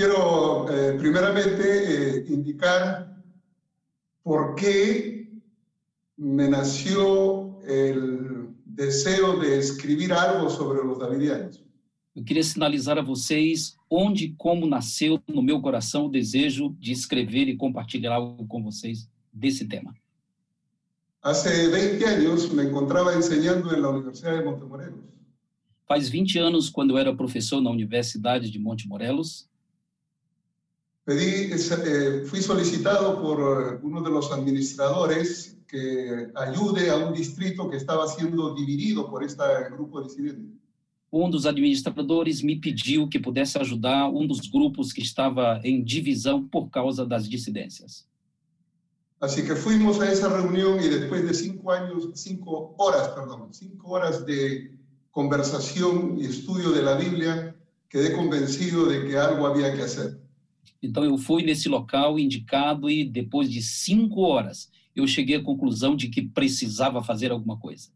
Quiero eh, primeramente eh, indicar por qué me nació el deseo de escribir algo sobre los davidianos. Eu queria sinalizar a vocês onde e como nasceu no meu coração o desejo de escrever e compartilhar algo com vocês desse tema. Hace 20 años me encontraba enseñando en la Universidad de Montemorelos. Faz 20 anos, quando eu era professor na Universidade de Monte Morelos, Pedí, eh, fui solicitado por eh, uno de los administradores que ayude a un distrito que estaba siendo dividido por este grupo disidente. um dos administradores me pediu que pudesse ajudar um dos grupos que estava em divisão por causa das dissidências. Así que fuimos a esa reunión y después de cinco años, cinco horas, perdón, cinco horas de conversación y estudio de la Biblia, quedé convencido de que algo había que hacer. Então eu fui nesse local indicado e depois de cinco horas eu cheguei à conclusão de que precisava fazer alguma coisa.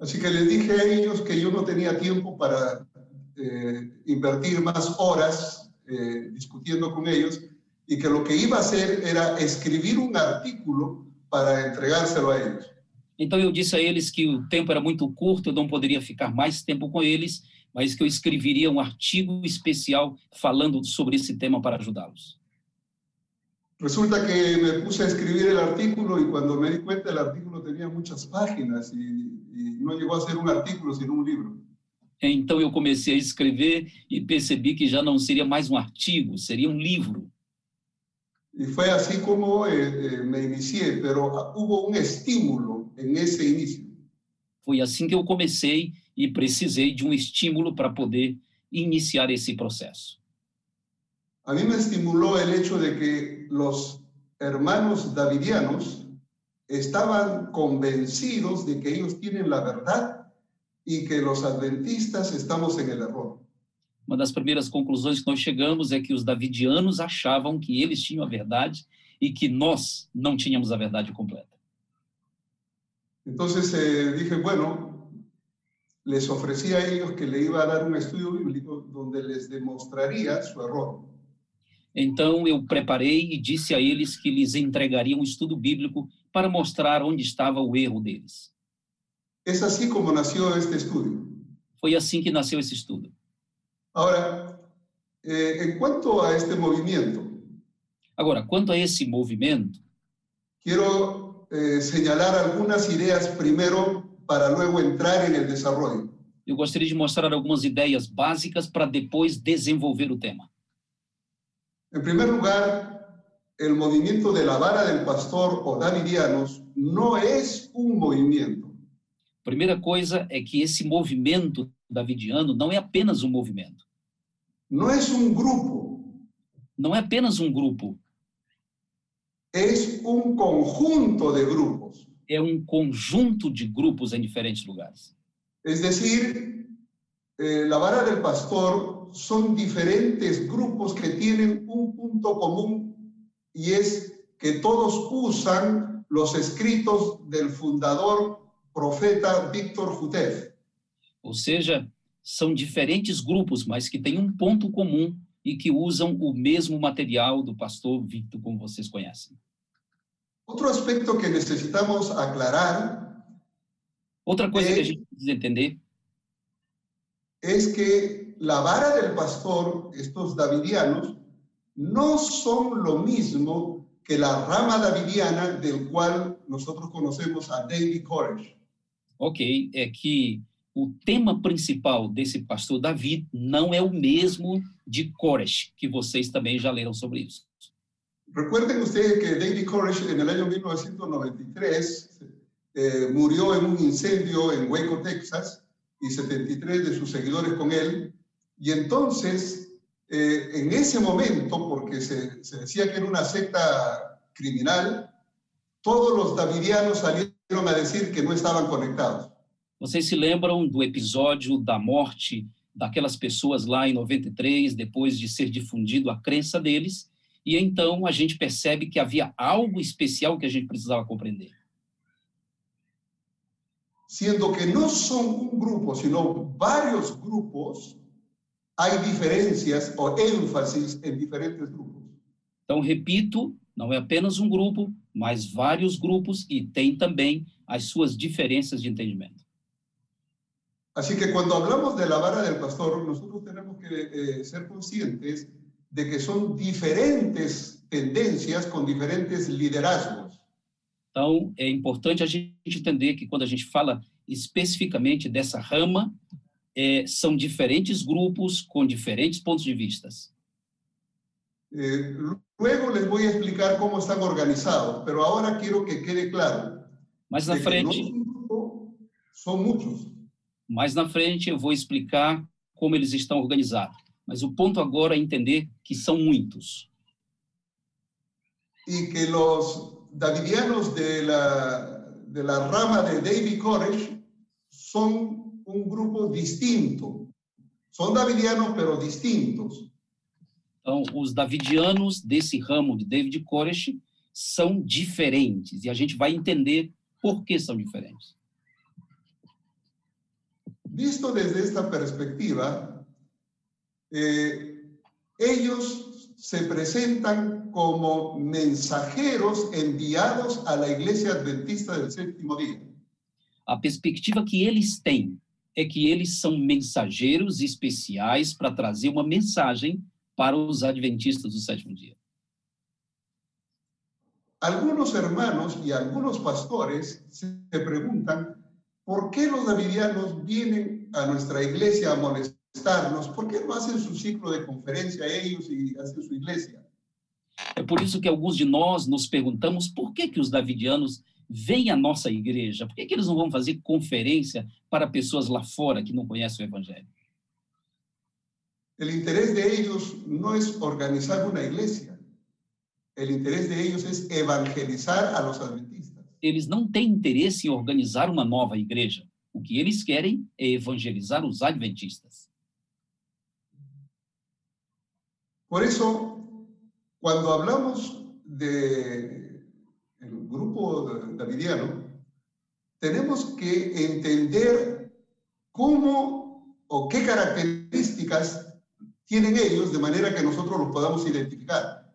Así que les dije a ellos que yo no tenía tiempo para eh, invertir más horas eh, discutiendo con ellos y que lo que iba a hacer era escribir un artículo para entregárselo a ellos. Então eu disse a eles que o tempo era muito curto, eu não poderia ficar mais tempo com eles, mas que eu escreveria um artigo especial falando sobre esse tema para ajudá-los. Resulta que me puse a escribir el artículo y cuando me di cuenta el artículo tenía muchas páginas y, y no llegó a ser un artículo sino un libro. Então eu comecei a escrever e percebi que já não seria mais um artigo, seria um livro. Y fue así como eh, eh, me inicié, pero hubo un estímulo en ese inicio. Foi assim que eu comecei e precisei de um estímulo para poder iniciar esse processo. A mí me estimuló el hecho de que los hermanos davidianos estaban convencidos de que ellos tienen la verdad y que los adventistas estamos en el error. Uma das primeiras conclusões que nós chegamos é que os davidianos achavam que eles tinham a verdade e que nós não tínhamos a verdade completa. Entonces eh, dije, bueno, les ofrecí a ellos que le iba a dar un estudio bíblico donde les demostraría su error. Então eu preparei e disse a eles que lhes entregaria um estudo bíblico para mostrar onde estava o erro deles. Es así como nació este estudio. Foi assim que nasceu esse estudo. Ahora, eh, en cuanto a este movimiento, Agora, quanto a esse movimento, quiero eh, señalar algunas ideas primero para luego entrar en el desarrollo. eu gostaria de mostrar algumas ideias básicas para depois desenvolver o tema. En primer lugar, el movimiento de la vara del pastor o davidianos no es un movimiento, Primeira coisa é que esse movimento davidiano não é apenas um movimento, no es un grupo, não é apenas um grupo, es un conjunto de grupos. É um conjunto de grupos em diferentes lugares. Es decir, eh, la vara del pastor son diferentes grupos que tienen un punto común y es que todos usan los escritos del fundador profeta Víctor Jutef. Ou seja, são diferentes grupos, mas que têm um ponto comum e que usam o mesmo material do pastor Victor, como vocês conhecem. Otro aspecto que necesitamos aclarar Outra coisa que a É. gente precisa entender es que la vara del pastor, estos davidianos, no son lo mismo que la rama davidiana del cual nosotros conocemos a David Koresh. ok, é que o tema principal desse pastor Davi não é o mesmo de Koresh, que vocês também já leram sobre isso. Recuerden ustedes que David Koresh en el año 1993 eh, murió en un incendio en Waco, Texas, y 73 de sus seguidores con él. Y entonces, eh, en ese momento, porque se, se decía que era una secta criminal, todos los davidianos salieron a decir que no estaban conectados. Vocês se lembram do episódio da morte daquelas pessoas lá em 93, depois de ser difundido a crença deles, e então a gente percebe que havia algo especial que a gente precisava compreender. Siendo que no son un grupo, sino varios grupos hay diferencias o énfasis en diferentes grupos. Então, repito, não é apenas um grupo, mas vários grupos e tem também as suas diferenças de entendimento. Así que cuando hablamos de la vara del pastor, nosotros tenemos que eh, ser conscientes de que son diferentes tendencias con diferentes liderazgos. Então, é importante a gente entender que quando a gente fala especificamente dessa rama, é, são diferentes grupos com diferentes pontos de vistas. Eh, luego les voy a explicar cómo están organizados, pero ahora quiero que quede claro. Mas na frente, no son son muchos. mais na frente eu vou explicar como eles estão organizados. Mas o ponto agora é entender que são muitos. y que los davidianos de la, de la rama de David Koresh son un grupo distinto. Son davidianos, pero distintos. Então, os davidianos desse ramo de David Koresh são diferentes e a gente vai entender por que são diferentes. Visto desde esta perspectiva, eh, ellos se presentan como mensajeros enviados a la iglesia adventista del séptimo día. A perspectiva que eles têm é que eles são mensageiros especiais para trazer uma mensagem para os adventistas do sétimo dia. Algunos hermanos y algunos pastores se preguntan, ¿por qué los davidianos vienen a nuestra iglesia a molestarnos? ¿Por qué no hacen su ciclo de conferencia ellos y hacen su iglesia? É por isso que alguns de nós nos perguntamos por que, que os davidianos vêm à nossa igreja? Por que, que eles não vão fazer conferência para pessoas lá fora que não conhecem o evangelho? El interés de ellos no es organizar una iglesia. El interés de ellos es evangelizar a los adventistas. Eles não têm interesse em organizar uma nova igreja. O que eles querem é evangelizar os adventistas. Por eso, cuando hablamos de el grupo davidiano, tenemos que entender cómo o qué características tienen ellos de manera que nosotros los podamos identificar.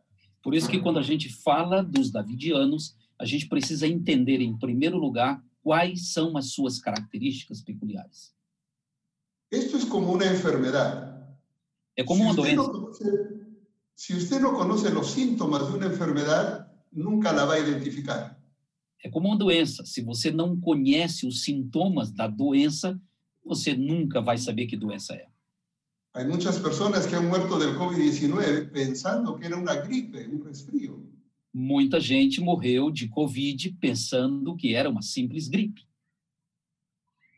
Por isso que quando a gente fala dos davidianos, a gente precisa entender, em primeiro lugar, quais são as suas características peculiares. Esto es como una enfermedad. É como uma si, usted doença. no conoce, si usted no conoce los síntomas de una enfermedad, nunca la va a identificar. É como uma doença. Se você não conhece os sintomas da doença, você nunca vai saber que doença é. Hay muchas personas que han muerto del COVID-19 pensando que era una gripe, un resfrío. Muita gente morreu de Covid pensando que era uma simples gripe.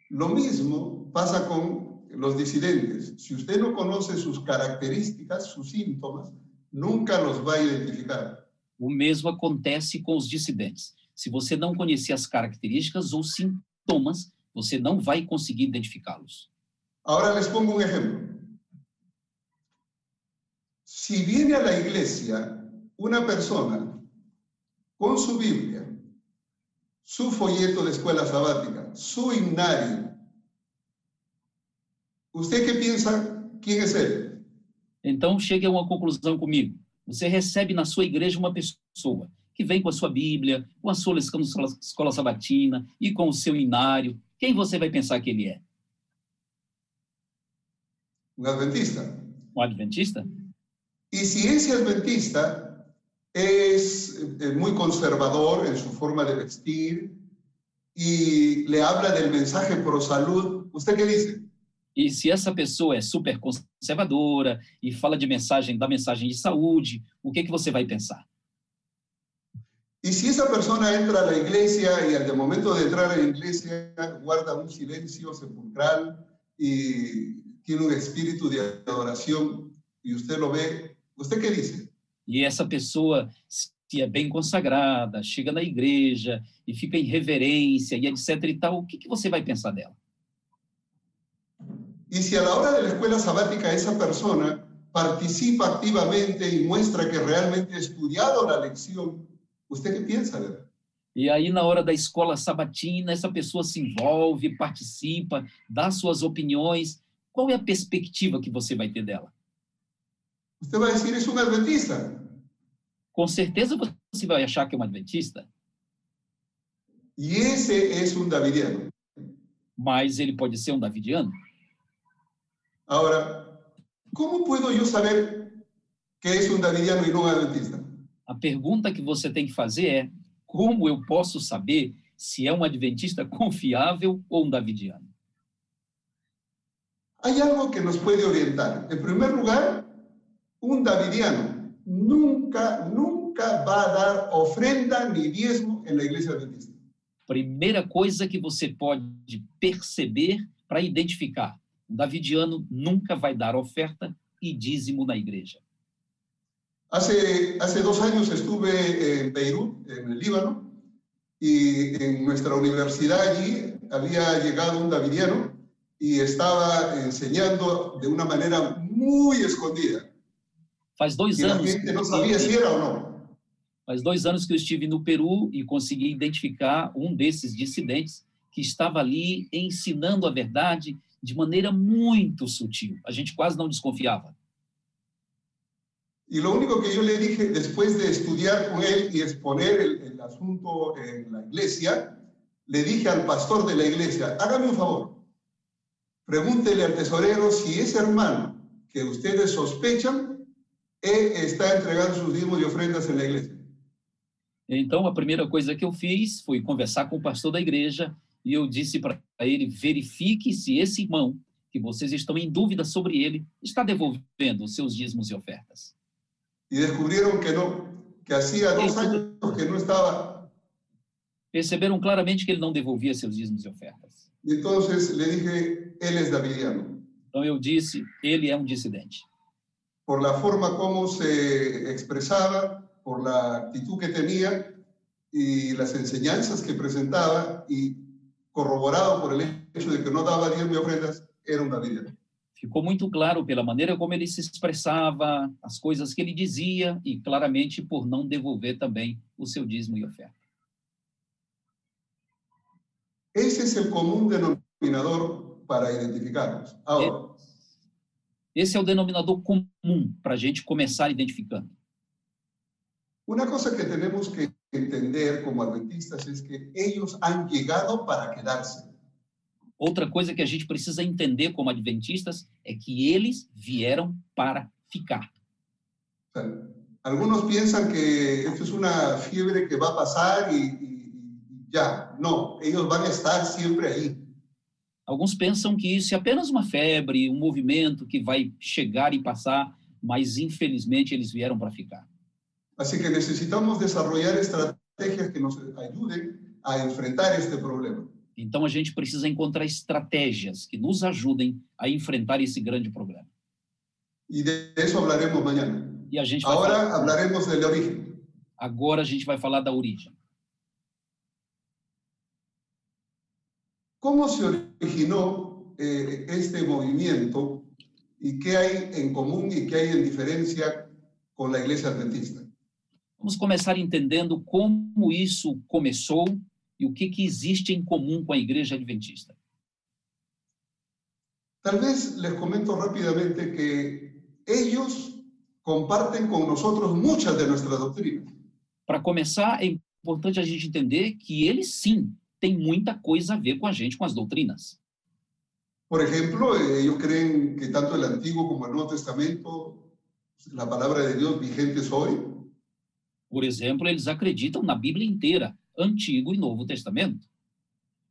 Lo mismo pasa con los disidentes. Si usted no conoce sus características, sus síntomas, nunca los va a identificar. O mesmo acontece com os dissidentes. Se você não conhecer as características ou sintomas, você não vai conseguir identificá-los. Ahora les pongo un ejemplo. Si viene a la iglesia una persona con su Biblia, su folleto de escuela sabática, su himnario, ¿usted qué piensa? ¿Quién es él? Então, chegue a uma conclusão comigo. Você recebe na sua igreja uma pessoa que vem com a sua Bíblia, com a sua escola, escola sabatina e com o seu inário. Quem você vai pensar que ele é? Un adventista. Um adventista? Y si ese adventista es eh, muy conservador en su forma de vestir y le habla del mensaje pro salud, ¿usted qué dice? E se essa pessoa é super conservadora e fala de mensagem da mensagem de saúde, o que que você vai pensar? Y si esa persona entra a la iglesia y al de momento de entrar a la iglesia guarda un silencio sepulcral y tiene un espíritu de adoración y usted lo ve, ¿usted qué dice? E essa pessoa se é bem consagrada, chega na igreja e fica em reverência e etc e tal, o que que você vai pensar dela? Y si a la hora de la escuela sabática esa persona participa activamente y muestra que realmente ha estudiado la lección, ¿usted qué piensa de él? E aí, na hora da escola sabatina, essa pessoa se envolve, participa, dá suas opiniões. qual é a perspectiva que você vai ter dela? Usted va a decir, es un adventista. Com certeza você vai achar que é um adventista, Y ese es un davidiano. mas ele pode ser um davidiano. Ahora, ¿cómo puedo yo saber que es un davidiano y no un adventista? A pergunta que você tem que fazer é: como eu posso saber se é um adventista confiável ou um davidiano? Hay algo que nos puede orientar. En primer lugar, un davidiano nunca, nunca va a dar ofrenda diezmo en la iglesia adventista. Primeira coisa que você pode perceber para identificar: um davidiano nunca vai dar oferta e dízimo na igreja. Hace, hace dos años estuve en Beirut, en el Líbano, y en nuestra universidad allí había llegado un davidiano y estaba enseñando de una manera muy escondida. Faz dois la anos. gente no sabía si era o no. Faz dois anos que eu estive no Peru e consegui identificar um desses dissidentes que estava ali ensinando a verdade de maneira muito sutil. A gente quase não desconfiava. Y lo único que yo le dije después de estudiar con él y exponer el, el asunto en la iglesia, le dije al pastor de la iglesia, hágame un favor, pregúntele al tesorero si ese hermano que ustedes sospechan está entregando sus diezmos y ofrendas en la iglesia. Então, a primeira coisa que eu fiz foi conversar com o pastor da igreja e eu disse para ele: verifique se esse irmão, que vocês estão em dúvida sobre ele, está devolvendo os seus dízimos e ofertas. Y descubrieron que no, que hacía dos años que no estaba. Perceberam claramente que ele não devolvia seus dízimos e ofertas. Entonces le dije, él es davidiano. Então, eu disse: ele é um dissidente. por la forma como se expresaba, por la actitud que tenía y las enseñanzas que presentaba y corroborado por el hecho de que no daba diezmo y ofrendas, era un davidiano. Ficou muito claro pela maneira como ele se expressava, as coisas que ele dizia e claramente por não devolver também o seu dízimo e oferta. Ese es el común denominador para identificarnos. Ahora, Esse é o denominador comum para a gente começar identificando. una cosa que tenemos que entender como adventistas es que ellos han llegado para quedarse. Outra coisa que a gente precisa entender como adventistas é que eles vieram para ficar. Algunos piensan que esto es una fiebre que va a pasar y, y- y ya. No, ellos van a estar siempre ahí. Alguns pensam que isso é apenas uma febre, um movimento que vai chegar e passar, mas infelizmente eles vieram para ficar. Así que necesitamos desarrollar estrategias que nos ayuden a enfrentar este problema. Então a gente precisa encontrar estratégias que nos ajudem a enfrentar esse grande problema. Y de eso hablaremos mañana. E a gente vai falar, Ahora hablaremos del origen. agora a gente vai falar da origem. ¿Cómo se originó eh, este movimiento y qué hay en común y qué hay en diferencia con la iglesia adventista? Vamos começar entendendo como isso começou e o que, que existe em comum com a igreja adventista. Tal vez les comento rápidamente que ellos comparten con nosotros muchas de nuestras doctrinas. Para começar, é importante a gente entender que eles sim têm muita coisa a ver com a gente, com as doutrinas. Por ejemplo, eh, ellos creen que tanto el Antiguo como el Nuevo Testamento, la palabra de Dios vigente hoy. Por exemplo, eles acreditam na Bíblia inteira, Antigo e Novo Testamento.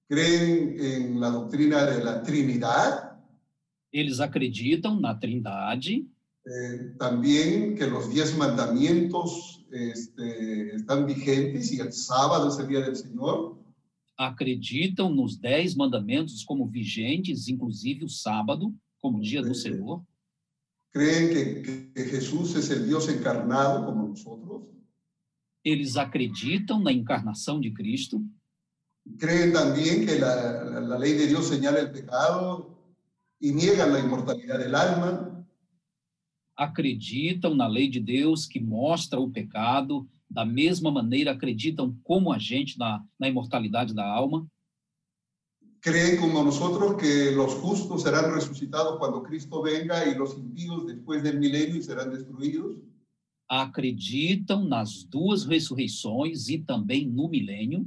Creen en la doctrina de la Trinidad, Eles acreditam na Trindade, eh, también que los diez mandamientos este, están vigentes y el sábado es el día del Señor. acreditam nos Dez Mandamentos como vigentes, inclusive o sábado, como dia do Senhor. Creen que, que Jesús es el Dios encarnado como nosotros. Eles acreditam na encarnação de Cristo. Creen también que la ley de Dios señala el pecado y niegan la inmortalidad del alma. acreditam na lei de Deus que mostra o pecado, da mesma maneira acreditam como a gente na, na imortalidade da alma. creen como nosotros que los justos serán resucitados cuando Cristo venga y los impíos después del milenio y serán destruidos. Acreditam nas duas ressurreições e também no milênio.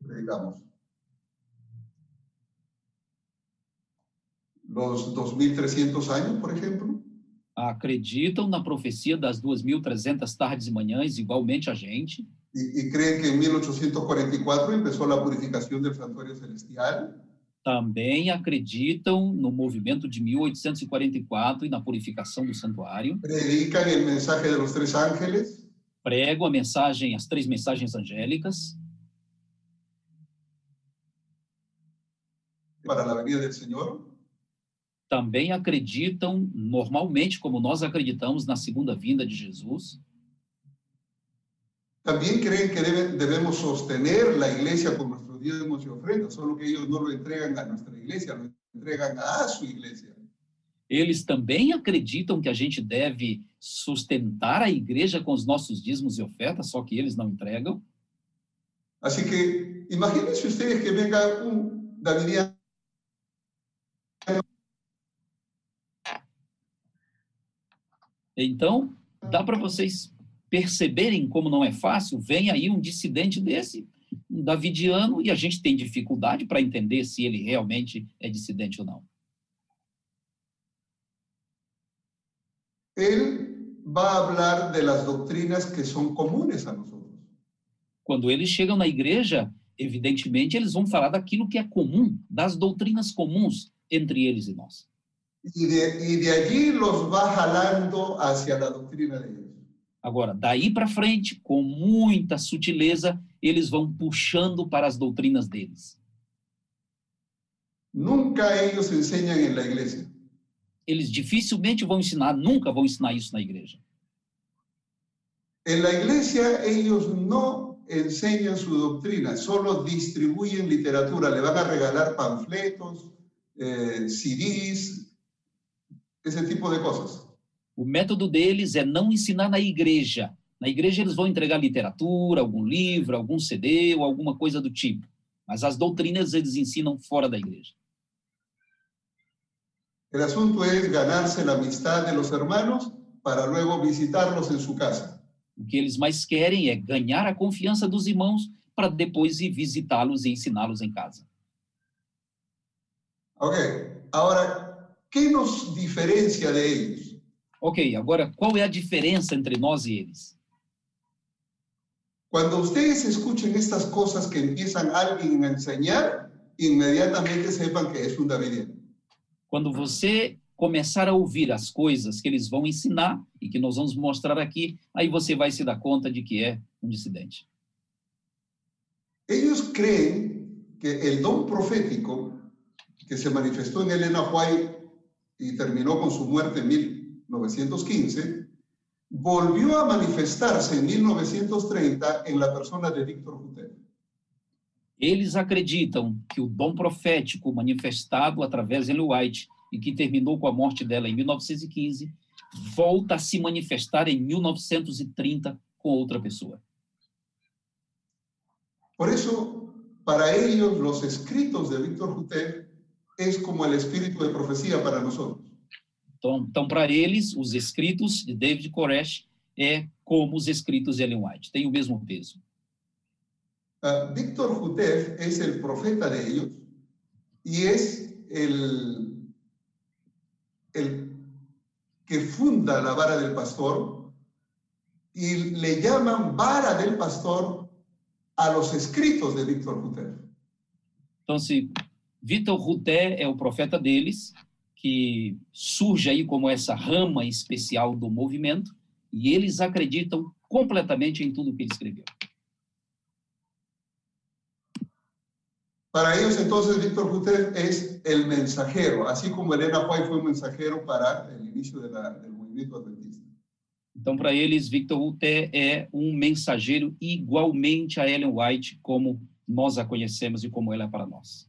digamos, los 2.300 años, por ejemplo. Acreditam na profecia das 2.300 tardes e manhãs, igualmente a gente. Y, y creen que en 1844 empezó la purificación del santuario celestial. Também acreditam no movimento de 1844 e na purificação do santuário. Predican el mensaje de los tres ángeles. Pregam a mensagem, as três mensagens angélicas. para la venida del Señor. Também acreditam, normalmente, como nós acreditamos, na segunda vinda de Jesus. También creen que debemos sostener la iglesia con nuestros diezmos y ofrendas, solo que ellos no lo entregan a nuestra iglesia, lo entregan a su iglesia. Eles também acreditam que a gente deve sustentar a igreja com os nossos dízimos e ofertas, só que eles não entregam. Así que imagínense ustedes que venga un Davidiano Então, dá para vocês perceberem como não é fácil. Vem aí um dissidente desse, um davidiano, e a gente tem dificuldade para entender se ele realmente é dissidente ou não. él va a hablar de las doctrinas que son comunes a nosotros. Quando eles chegam na igreja, evidentemente, eles vão falar daquilo que é comum, das doutrinas comuns entre eles e nós. Y de, y de allí los va jalando hacia la doctrina de. Agora, daí para frente, com muita sutileza, eles vão puxando para as doutrinas deles. Nunca ellos enseñan en la iglesia. Eles dificilmente vão ensinar, nunca vão ensinar isso na igreja. En la iglesia ellos no enseñan su doctrina, solo distribuyen literatura, le van a regalar panfletos, eh, CDs, ese tipo de cosas. O método deles é não ensinar na igreja. Na igreja eles vão entregar literatura, algum livro, algum CD ou alguma coisa do tipo. Mas as doutrinas eles ensinam fora da igreja. El asunto es ganarse la amistad de los hermanos para luego visitarlos en su casa. O que eles mais querem é ganhar a confiança dos irmãos para depois ir visitá-los e ensiná-los em casa. Ok, ahora, ¿qué nos diferencia de? Ok, agora qual é a diferença entre nós e eles? Cuando ustedes escuchen estas cosas que empiezan alguien a enseñar, inmediatamente sepan que es un davidiano. Quando você começar a ouvir as coisas que eles vão ensinar e que nós vamos mostrar aqui, aí você vai se dar conta de que é um dissidente. Ellos creen que el don profético que se manifestó en Elena White y terminó con su muerte en 1915, volvió a manifestarse en 1930 en la persona de Víctor Huter. Eles acreditam que o dom profético manifestado através de Ellen White e que terminou com a morte dela em 1915 volta a se manifestar em 1930 com outra pessoa. Por eso, para ellos, los escritos de Víctor Huter es como el espíritu de profecía para nosotros. Então, então para eles, os escritos de David Koresh é como os escritos de Ellen White, tem o mesmo peso. Uh, Víctor Huter es el profeta de ellos es el, el que funda la vara del pastor y le llaman vara del pastor a los escritos de Víctor Huter. Então, se Vitor Ruté é o profeta deles, que surge aí como essa rama especial do movimento, e eles acreditam completamente em tudo que ele escreveu. Para ellos entonces Víctor Huter es el mensajero, así como Elena White fue un mensajero para el inicio de la, del movimiento adventista. Então, para eles, Victor Huté é um mensageiro igualmente a Ellen White, como nós a conhecemos e como ela é para nós.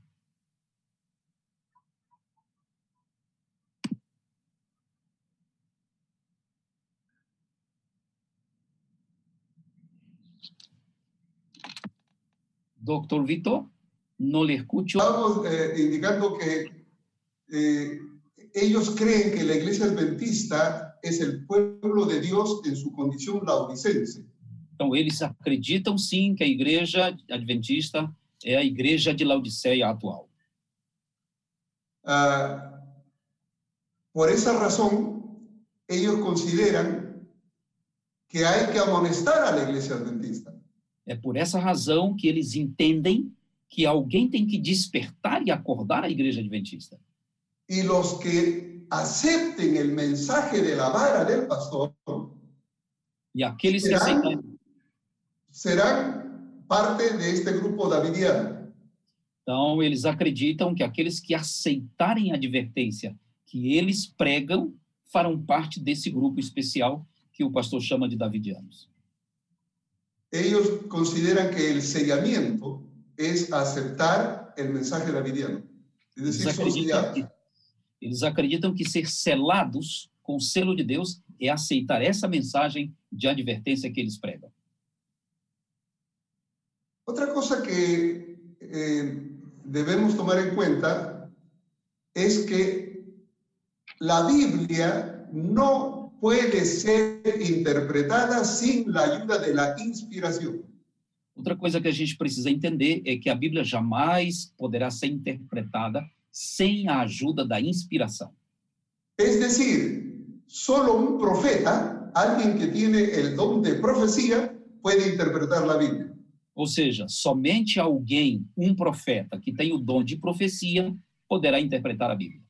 Doctor Vitor, no le escucho. Estamos eh, indicando que eh, ellos creen que la iglesia adventista es el pueblo de Dios en su condición laodicense. Então, eles acreditam sim que a igreja adventista é a igreja de Laodiceia atual. Ah, por esa razón, ellos consideran que hay que amonestar a la iglesia adventista. É por essa razão que eles entendem que alguém tem que despertar e acordar a igreja adventista. Y los que acepten el mensaje de la vara del pastor E aqueles que Será? aceitarem, serán parte de este grupo davidiano. então, eles acreditam que aqueles que aceitarem a advertência que eles pregam farão parte desse grupo especial que o pastor chama de davidianos. Ellos consideran que el sellamiento es aceptar el mensaje davidiano. Es Eles decir, son acreditam que, eles acreditam que ser selados com o selo de Deus é aceitar essa mensagem de advertência que eles pregam. Otra cosa que eh, debemos tomar en cuenta es que la Biblia no puede ser interpretada sin la ayuda de la inspiración. Outra coisa que a gente precisa entender é que a Bíblia jamais poderá ser interpretada sem a ajuda da inspiração. Es decir, solo un profeta, alguien que tiene el don de profecía, puede interpretar la Biblia. Ou seja, somente alguém, um profeta que tem o dom de profecia, poderá interpretar a Bíblia.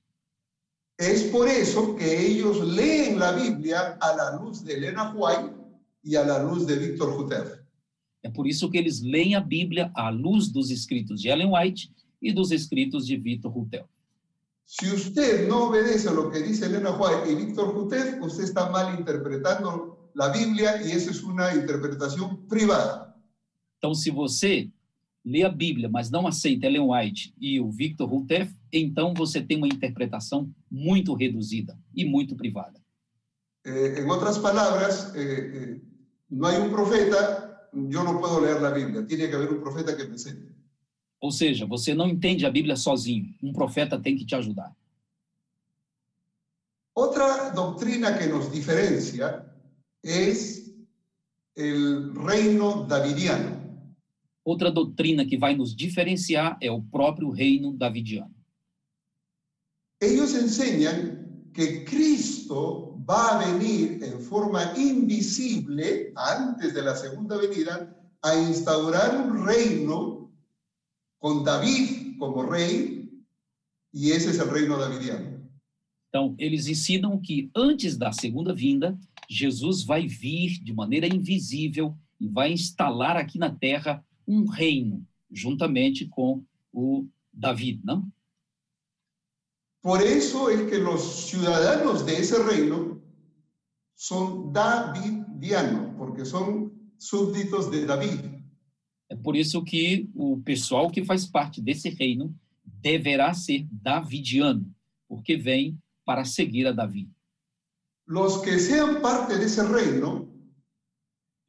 Es por eso que ellos leen la Biblia a la luz de Elena White y a la luz de Víctor Jutef. É por isso que eles leem a Bíblia à luz dos escritos de Ellen White e dos escritos de Victor Rutel. Si usted no obedece a lo que dice Elena White y Víctor Jutef, usted está mal interpretando la Biblia y esa es una interpretación privada. Então, se você lê a Bíblia, mas não aceita Ellen White e o Victor Rutef, então você tem uma interpretação muito reduzida e muito privada. Eh, en otras palabras, eh, eh, no hay un profeta, yo no puedo leer la Biblia, tiene que haber un profeta que me enseñe. Ou seja, você não entende a Bíblia sozinho. Um profeta tem que te ajudar. Otra doctrina que nos diferencia es el reino davidiano. Outra doutrina que vai nos diferenciar é o próprio reino davidiano. Ellos enseñan que Cristo va a venir en forma invisible antes de la segunda venida a instaurar un reino con David como rey y ese es el reino davidiano. Então, eles ensinam que antes da segunda vinda, Jesus vai vir de maneira invisível e vai instalar aqui na terra um reino, juntamente com o David, não? Por eso es que los ciudadanos de ese reino son davidianos, porque son súbditos de David. É por isso que o pessoal que faz parte desse reino deverá ser davidiano, porque vem para seguir a Davi. Los que sean parte de ese reino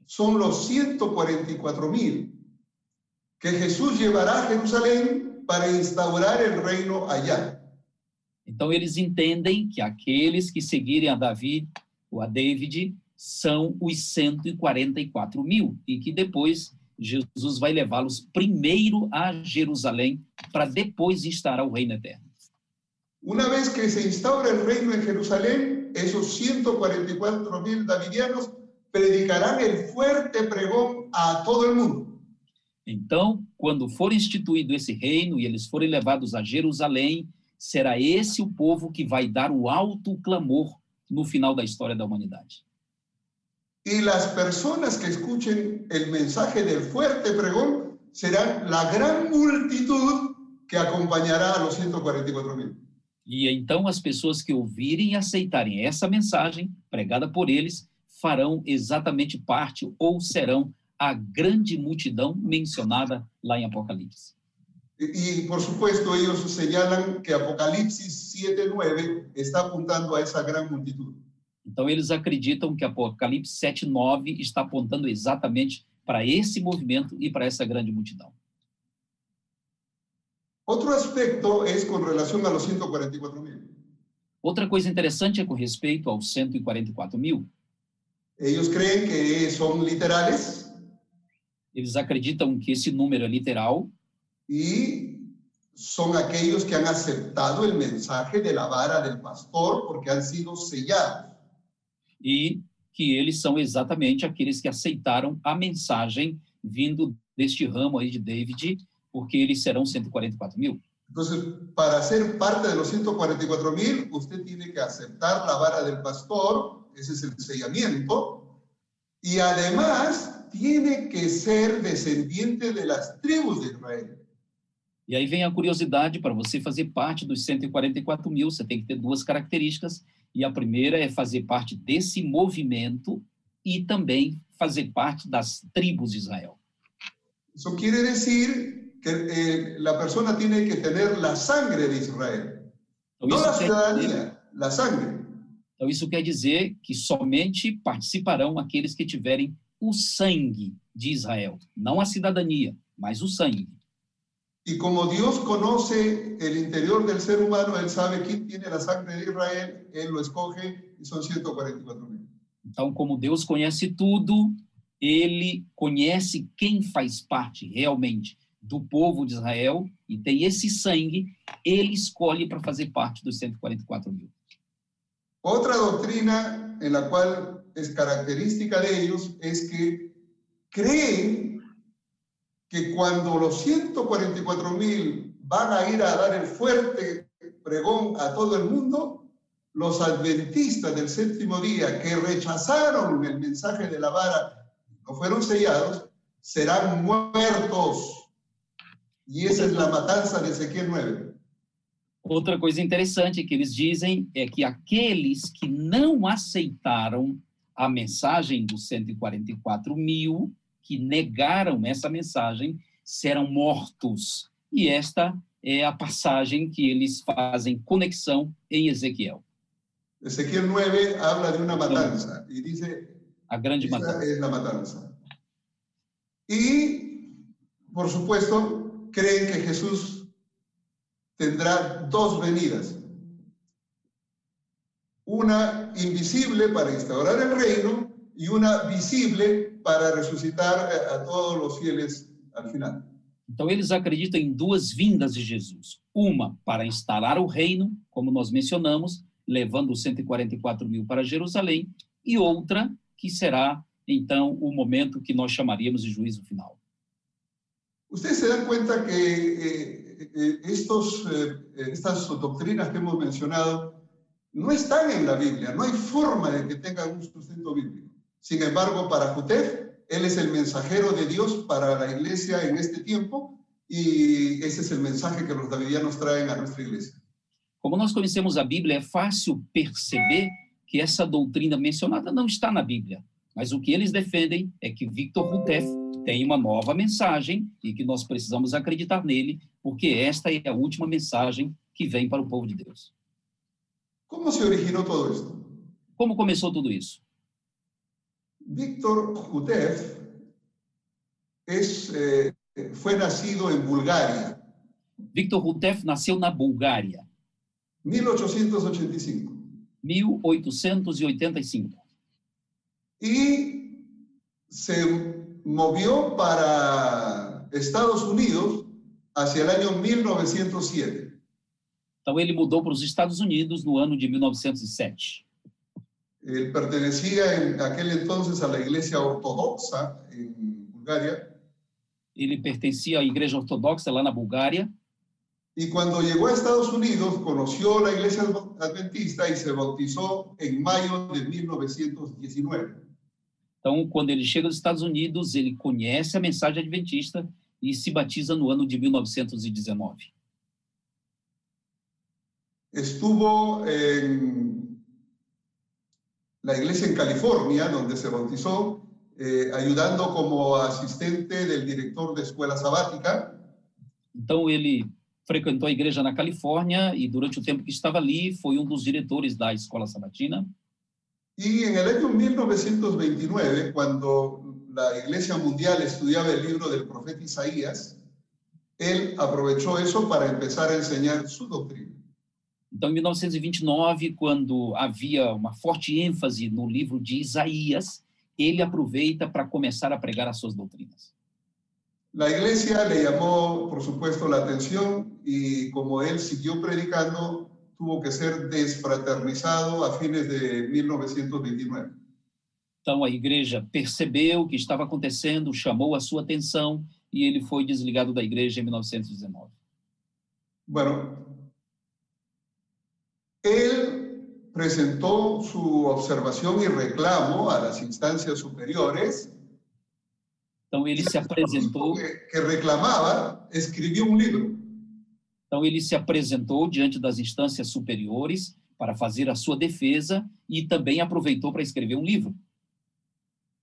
son los 144 mil que Jesús llevará a Jerusalén para instaurar el reino allá. Então eles entendem que aqueles que seguirem a Davi ou a David são os 144 mil e que depois Jesus vai levá-los primeiro a Jerusalém para depois instaurar o reino eterno. Una vez que se instaura el reino en Jerusalén, esos 144 mil davidianos predicarán el fuerte pregón a todo el mundo. Então, quando for instituído esse reino e eles forem levados a Jerusalém, será esse o povo que vai dar o alto clamor no final da história da humanidade. Y las personas que escuchen el mensaje del fuerte pregón serán la gran multitud que acompañará a los 144 mil. E então as pessoas que ouvirem e aceitarem essa mensagem pregada por eles farão exatamente parte ou serão a grande multidão mencionada lá em Apocalipse. Y, y, por supuesto ellos señalan que Apocalipsis 7.9 está apuntando a esa gran multitud. Então eles acreditam que Apocalipse 7:9 está apontando exatamente para esse movimento e para essa grande multidão. Otro aspecto es con relación a los 144 mil. Outra coisa interessante é com respeito aos 144 mil. Ellos creen que son literales Eles acreditam que esse número é literal y son aquellos que han aceptado el mensaje de la vara del pastor porque han sido sellados. e que eles são exatamente aqueles que aceitaram a mensagem vindo deste ramo aí de David, porque eles serão 144 mil. Entonces, para ser parte de los 144 mil, usted tiene que aceptar la vara del pastor, ese es el sellamiento, y además tiene que ser descendiente de las tribus de Israel. E aí vem a curiosidade para você fazer parte dos 144 mil, você tem que ter duas características, e a primeira é fazer parte desse movimento e também fazer parte das tribos de Israel. Eso quiere decir que eh, la persona tiene que tener la sangre de Israel, Então isso, quer dizer, ciudadanía, la sangre. então isso quer dizer que somente participarão aqueles que tiverem o sangue de Israel, não a cidadania, mas o sangue. Y como Dios conoce el interior del ser humano, Él sabe quién tiene la sangre de Israel, Él lo escoge y son 144 mil. Então, como Deus conhece tudo, ele conhece quem faz parte realmente do povo de Israel e tem esse sangue, ele escolhe para fazer parte dos 144 mil. Otra doctrina en la cual característica de ellos es que creen que cuando los 144 mil van a ir a dar el fuerte pregón a todo el mundo, los adventistas del séptimo día que rechazaron el mensaje de la vara, no fueron sellados, serán muertos. Y esa es la matanza de Ezequiel 9. Outra coisa interessante que eles dizem é que aqueles que não aceitaram a mensagem dos 144 mil, que negaram essa mensagem, serão mortos. E esta é a passagem que eles fazem conexão em Ezequiel, Ezequiel 9 habla de una matanza y dice, a grande matança. es la matanza. Y, por supuesto, creen que Jesús tendrá dos venidas. Una invisible para instaurar el reino y una visible para resucitar a, a todos los fieles al final. Então, eles acreditam em duas vindas de Jesus. Uma para instalar o reino, como nós mencionamos, levando os 144 mil para Jerusalém, e outra que será, então, o momento que nós chamaríamos de juízo final. Ustedes se dan cuenta que eh, eh, estos, eh, estas doctrinas que hemos mencionado no están en la Biblia, no hay forma de que tengan un sustento bíblico. Sin embargo, para Jutef, él es el mensajero de Dios para la iglesia en este tiempo y ese es el mensaje que los davidianos traen a nuestra iglesia. Como nós conhecemos a Bíblia, é fácil perceber que essa doutrina mencionada não está na Bíblia. Mas o que eles defendem é que Victor Rutef tem uma nova mensagem e que nós precisamos acreditar nele, porque esta é a última mensagem que vem para o povo de Deus. ¿Cómo se originó todo esto? Como começou tudo isso? Víctor Jutef es, eh, fue nacido en Bulgaria, Victor Rutef nasceu na Bulgária, 1885. 1885. y se movió para Estados Unidos hacia el año 1907. Então ele mudou para os Estados Unidos no ano de 1907. Él pertenecía en aquel entonces a la iglesia ortodoxa en Bulgaria Ele pertencia à igreja ortodoxa lá na Bulgária y cuando llegó a Estados Unidos conoció la iglesia adventista y se bautizó en mayo de 1919. Então, quando ele chega aos Estados Unidos, ele conhece a mensagem adventista e se batiza no ano de 1919. Estuvo en la iglesia en California, donde se bautizó, eh, ayudando como asistente del director de escuela sabática. Então, ele frequentou a igreja na Califórnia e, durante o tempo que estava ali, foi um dos diretores da escola sabatina. Y en el año 1929, cuando la Iglesia Mundial estudiaba el libro del profeta Isaías, él aprovechó eso para empezar a enseñar su doctrina. Então, em 1929, quando havia uma forte ênfase no livro de Isaías, ele aproveita para começar a pregar as suas doutrinas. La iglesia le llamó, por supuesto, la atención y como él siguió predicando, tuvo que ser desfraternizado a fines de 1929. Então, a igreja percebeu o que estava acontecendo, chamou a sua atenção e ele foi desligado da igreja em 1919. Bueno, él presentó su observación y reclamo a las instancias superiores. Então, ele se apresentou, Que, reclamaba, escribió un libro. então ele se apresentou diante das instâncias superiores para fazer a sua defesa e também aproveitou para escrever um livro.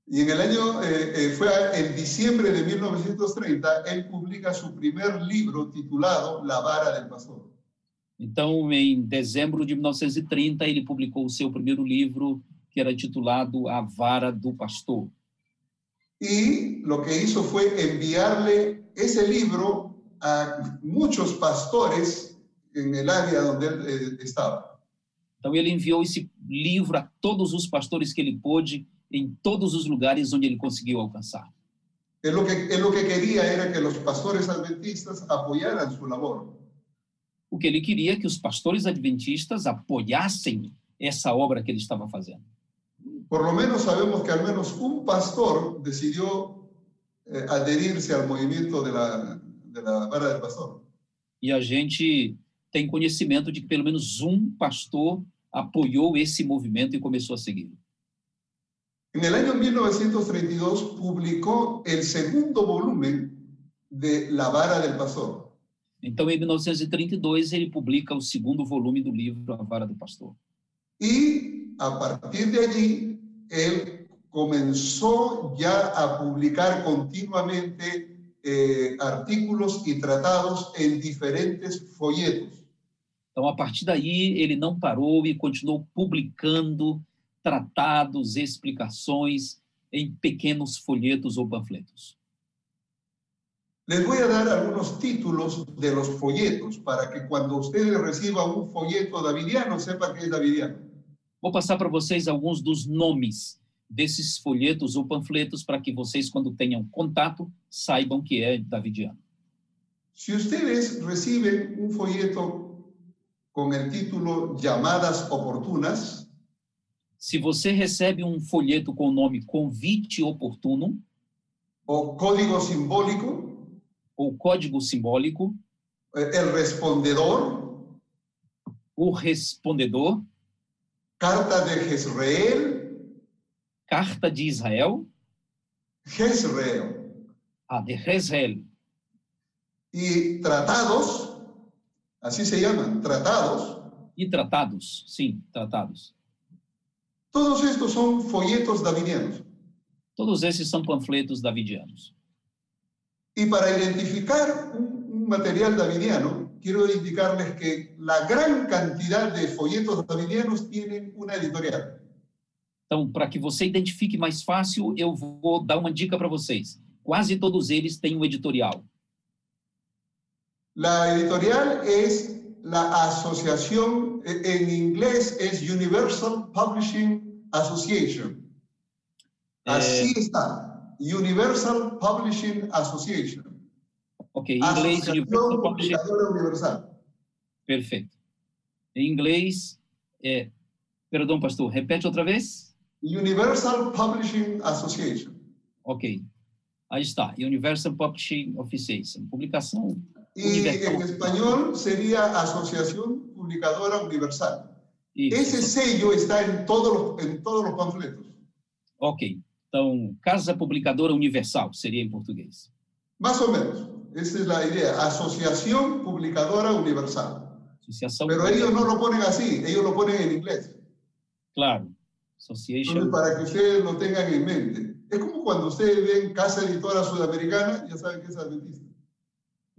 Y en el año, eh, eh, a- en diciembre de 1930, él publica su primer libro titulado La vara del pastor. Então, em dezembro de 1930, ele publicou o seu primeiro livro, que era titulado A Vara do Pastor. Y lo que hizo fue enviarle ese libro a muchos pastores el área donde él eh, estaba. Então, ele enviou esse livro a todos os pastores que ele pôde, em todos os lugares onde ele conseguiu alcançar. Él lo, que, él lo que quería era que los pastores adventistas apoyaran su labor. O que ele queria é que os pastores adventistas apoiassem essa obra que ele estava fazendo. Por lo menos sabemos que al menos un pastor decidió eh, adherirse al movimiento de la, vara del pastor. E a gente tem conhecimento de que pelo menos um pastor apoiou esse movimento e começou a segui-lo. En el año 1932 publicó el segundo volumen de La vara del pastor. Então, em 1932, ele publica o segundo volume do livro A Vara do Pastor. Y a partir de allí, él comenzó ya a publicar continuamente eh, artículos y tratados en diferentes folletos. Então, a partir daí, ele não parou e continuou publicando tratados, explicações em pequenos folhetos ou panfletos. Les voy a dar algunos títulos de los folletos para que cuando ustedes reciban un folleto davidiano sepan que es davidiano. Vou passar para vocês alguns dos nomes desses folhetos ou panfletos para que vocês, quando tenham contato, saibam que é davidiano. Si ustedes reciben un folleto con el título Llamadas oportunas, Se você recebe um folheto com o nome Convite Oportuno o Código Simbólico, ou Código Simbólico, eh, El Respondedor, o Respondedor, Carta de Jezreel, Carta de Israel, Jezreel a de Jezreel, y tratados, así se llaman, tratados. e Tratados, sim, Tratados. Todos estos son folletos davidianos. Todos esses são panfletos davidianos. Y para identificar un, un material davidiano, quiero indicarles que la gran cantidad de folletos davidianos tienen una editorial. Então, para que você identifique mais fácil, eu vou dar uma dica para vocês. Quase todos eles têm um editorial. La editorial es la asociación, e- en inglés es Universal Publishing Association. Así está, Universal Publishing Association. Ok, em inglês, Universal Publishing. Universal. Perfeito. Em inglês, é. Perdão, pastor, repete outra vez? Universal Publishing Association. Ok. Aí está, Universal Publishing Association. Publicação. Y Universal. en español sería Asociación Publicadora Universal. Isso. Ese sello está en todos los, en todos los panfletos. Ok. Então, Casa Publicadora Universal seria em português. Más o menos. Esa es la idea. Asociación Publicadora Universal. Associação. Pero ellos no lo ponen así, ellos lo ponen en inglés. Claro. Association. para que ustedes lo tengan en mente. Es como cuando ustedes ven Casa Editora Sudamericana, ya saben que es adventista.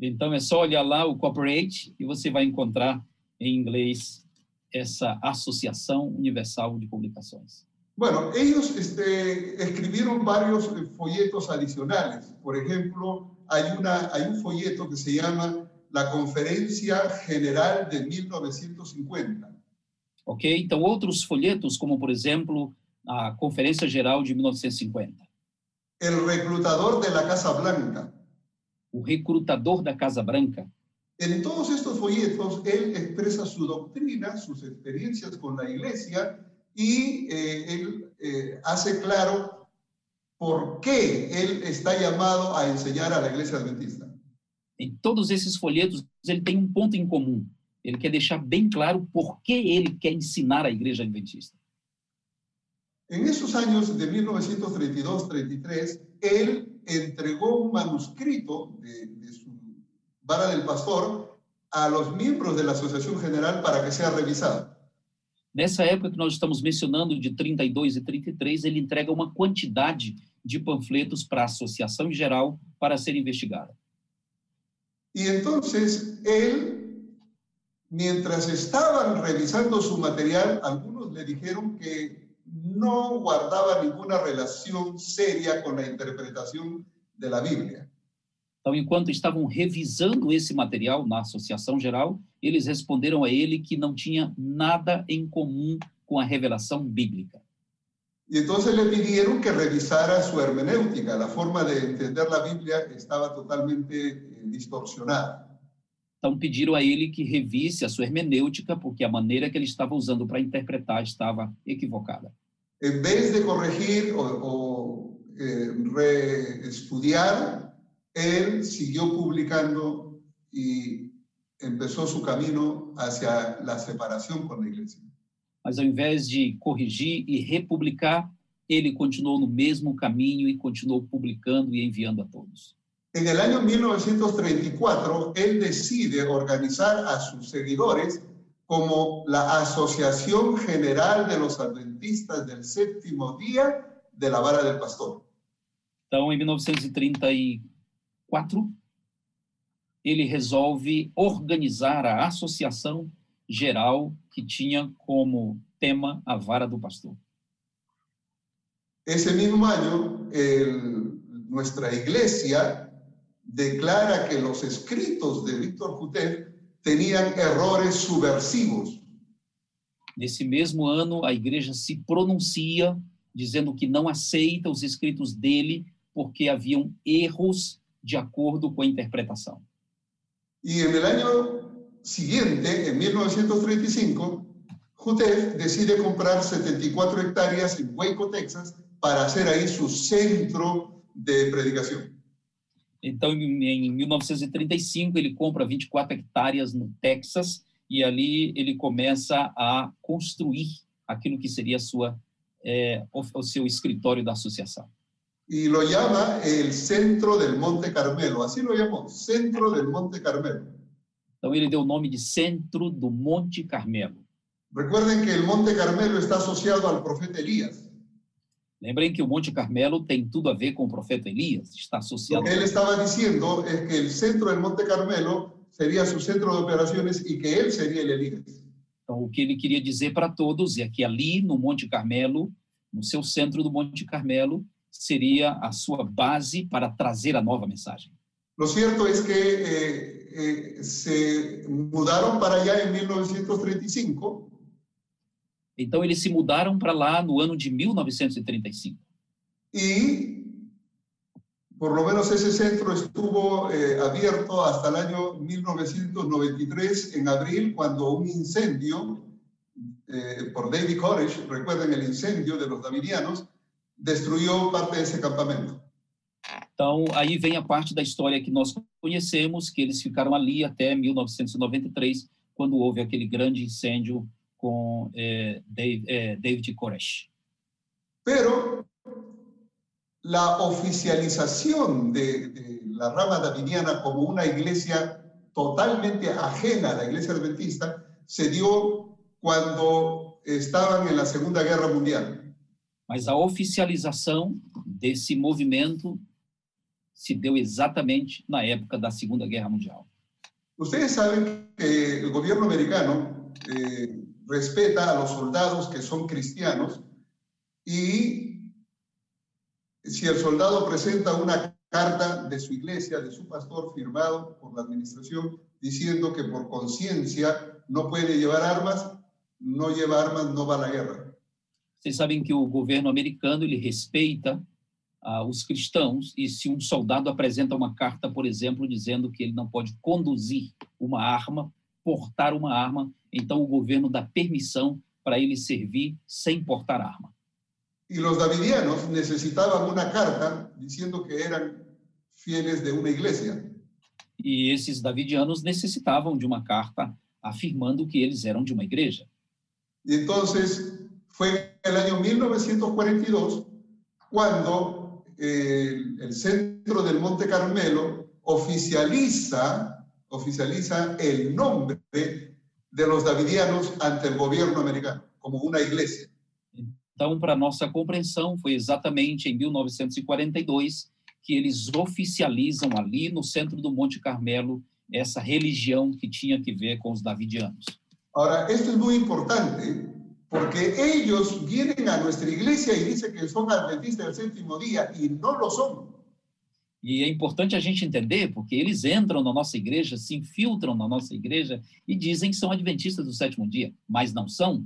Então, é só olhar lá o Corporate e você vai encontrar em inglês essa Associação Universal de Publicações. Bueno, ellos este, escribieron varios eh, folletos adicionales. Por ejemplo, hay, una, hay un folleto que se llama La Conferencia General de 1950. Ok? Então, outros folhetos, como por exemplo a Conferência Geral de 1950. El reclutador de la Casa Blanca. O recrutador da Casa Branca. En todos estos folletos, él expresa su doctrina, sus experiencias con la iglesia y eh, él eh, hace claro por qué él está llamado a enseñar a la iglesia adventista. Em todos esses folhetos, ele tem um ponto em comum. Ele quer deixar bem claro por que ele quer ensinar a igreja adventista. En esos años de 1932-33, él entregó un manuscrito de, de, su vara del pastor a los miembros de la Asociación General para que sea revisado. Nessa época que nós estamos mencionando, de 32 e 33, ele entrega uma quantidade de panfletos para a Associação Geral para ser investigada. Y entonces él, mientras estaban revisando su material, algunos le dijeron que no guardaba ninguna relación seria con la interpretación de la Biblia. Então, enquanto estavam revisando esse material na Associação Geral, eles responderam a ele que não tinha nada em comum com a revelação bíblica. Y entonces le pidieron que revisara su hermenéutica. La forma de entender la Biblia estaba totalmente distorsionada. Então pediram a ele que revisse a sua hermenêutica, porque a maneira que ele estava usando para interpretar estava equivocada. En vez de corregir o, o eh, reestudiar, él siguió publicando y empezó su camino hacia la separación con la iglesia. Mas ao invés de corrigir e republicar, ele continuou no mesmo caminho e continuou publicando e enviando a todos. En el año 1934, él decide organizar a sus seguidores como la Asociación General de los Adventistas del Séptimo Día de la Vara del Pastor. Então, em 1934, ele resolve organizar a Associação Geral que tinha como tema a vara do pastor. Ese mismo año, el, nuestra iglesia declara que los escritos de Víctor Jutev tenían errores subversivos. Nesse mesmo ano, a igreja se pronuncia dizendo que não aceita os escritos dele porque haviam erros de acordo com a interpretação. Y en el año siguiente, en 1935, Jutev decide comprar 74 hectáreas en Waco, Texas, para hacer ahí su centro de predicación. Então, em 1935, ele compra 24 hectares no Texas e ali ele começa a construir aquilo que seria sua, é, o seu escritório da associação. Y lo llama el Centro del Monte Carmelo, así lo llamó, Centro del Monte Carmelo. Então, ele deu o nome de Centro do Monte Carmelo. Recuerden que el Monte Carmelo está asociado al profeta Elías. Lembrem que o Monte Carmelo tem tudo a ver com o profeta Elias, está Lo associado. que él estaba diciendo es que el centro del Monte Carmelo sería su centro de operaciones y que él sería el Elías. Então, o que ele queria dizer para todos é que ali no Monte Carmelo, no seu centro do Monte Carmelo, seria a sua base para trazer a nova mensagem. Lo cierto es que eh, eh, se mudaron para allá en 1935 Então, eles se mudaram para lá no ano de 1935. y por lo menos ese centro estuvo eh, abierto hasta el año 1993, en abril, cuando un incendio eh, por David Koresh, recuerden el incendio de los davidianos, destruyó parte de ese campamento. Então, aí vem a parte da história que nós conhecemos, que eles ficaram ali até 1993, quando houve aquele grande incêndio com eh, Dave- eh, David Koresh. Pero la oficialización de, de la rama daviniana como una iglesia totalmente ajena a la iglesia adventista se dio cuando estaban en la Segunda Guerra Mundial. Mas a oficialização desse movimento se deu exatamente na época da Segunda Guerra Mundial. Ustedes saben que el gobierno americano eh, respeta a los soldados que son cristianos y si el soldado presenta una carta de su iglesia, de su pastor, firmado por la administración, diciendo que por conciencia no puede llevar armas, no lleva armas, no va a la guerra. Vocês sabem que o governo americano ele respeita ah, os cristãos e se um soldado apresenta uma carta, por exemplo, dizendo que ele não pode conduzir uma arma, portar uma arma, então o governo dá permissão para ele servir sem portar arma. Y los davidianos necesitaban una carta diciendo que eran fieles de una iglesia. E esses davidianos necessitavam de uma carta afirmando que eles eram de uma igreja. Y entonces fue en el año 1942 cuando eh, el centro del Monte Carmelo oficializa, oficializa el nombre de los davidianos ante el gobierno americano como una iglesia. Então, para nossa compreensão, foi exatamente em 1942 que eles oficializam ali no centro do Monte Carmelo essa religião que tinha que ver com os davidianos. Ahora, esto es muy importante porque ellos vienen a nuestra iglesia y dicen que son adventistas del séptimo día y no lo son. E é importante a gente entender, porque eles entram na nossa igreja, se infiltram na nossa igreja e dizem que são adventistas do sétimo dia, mas não são.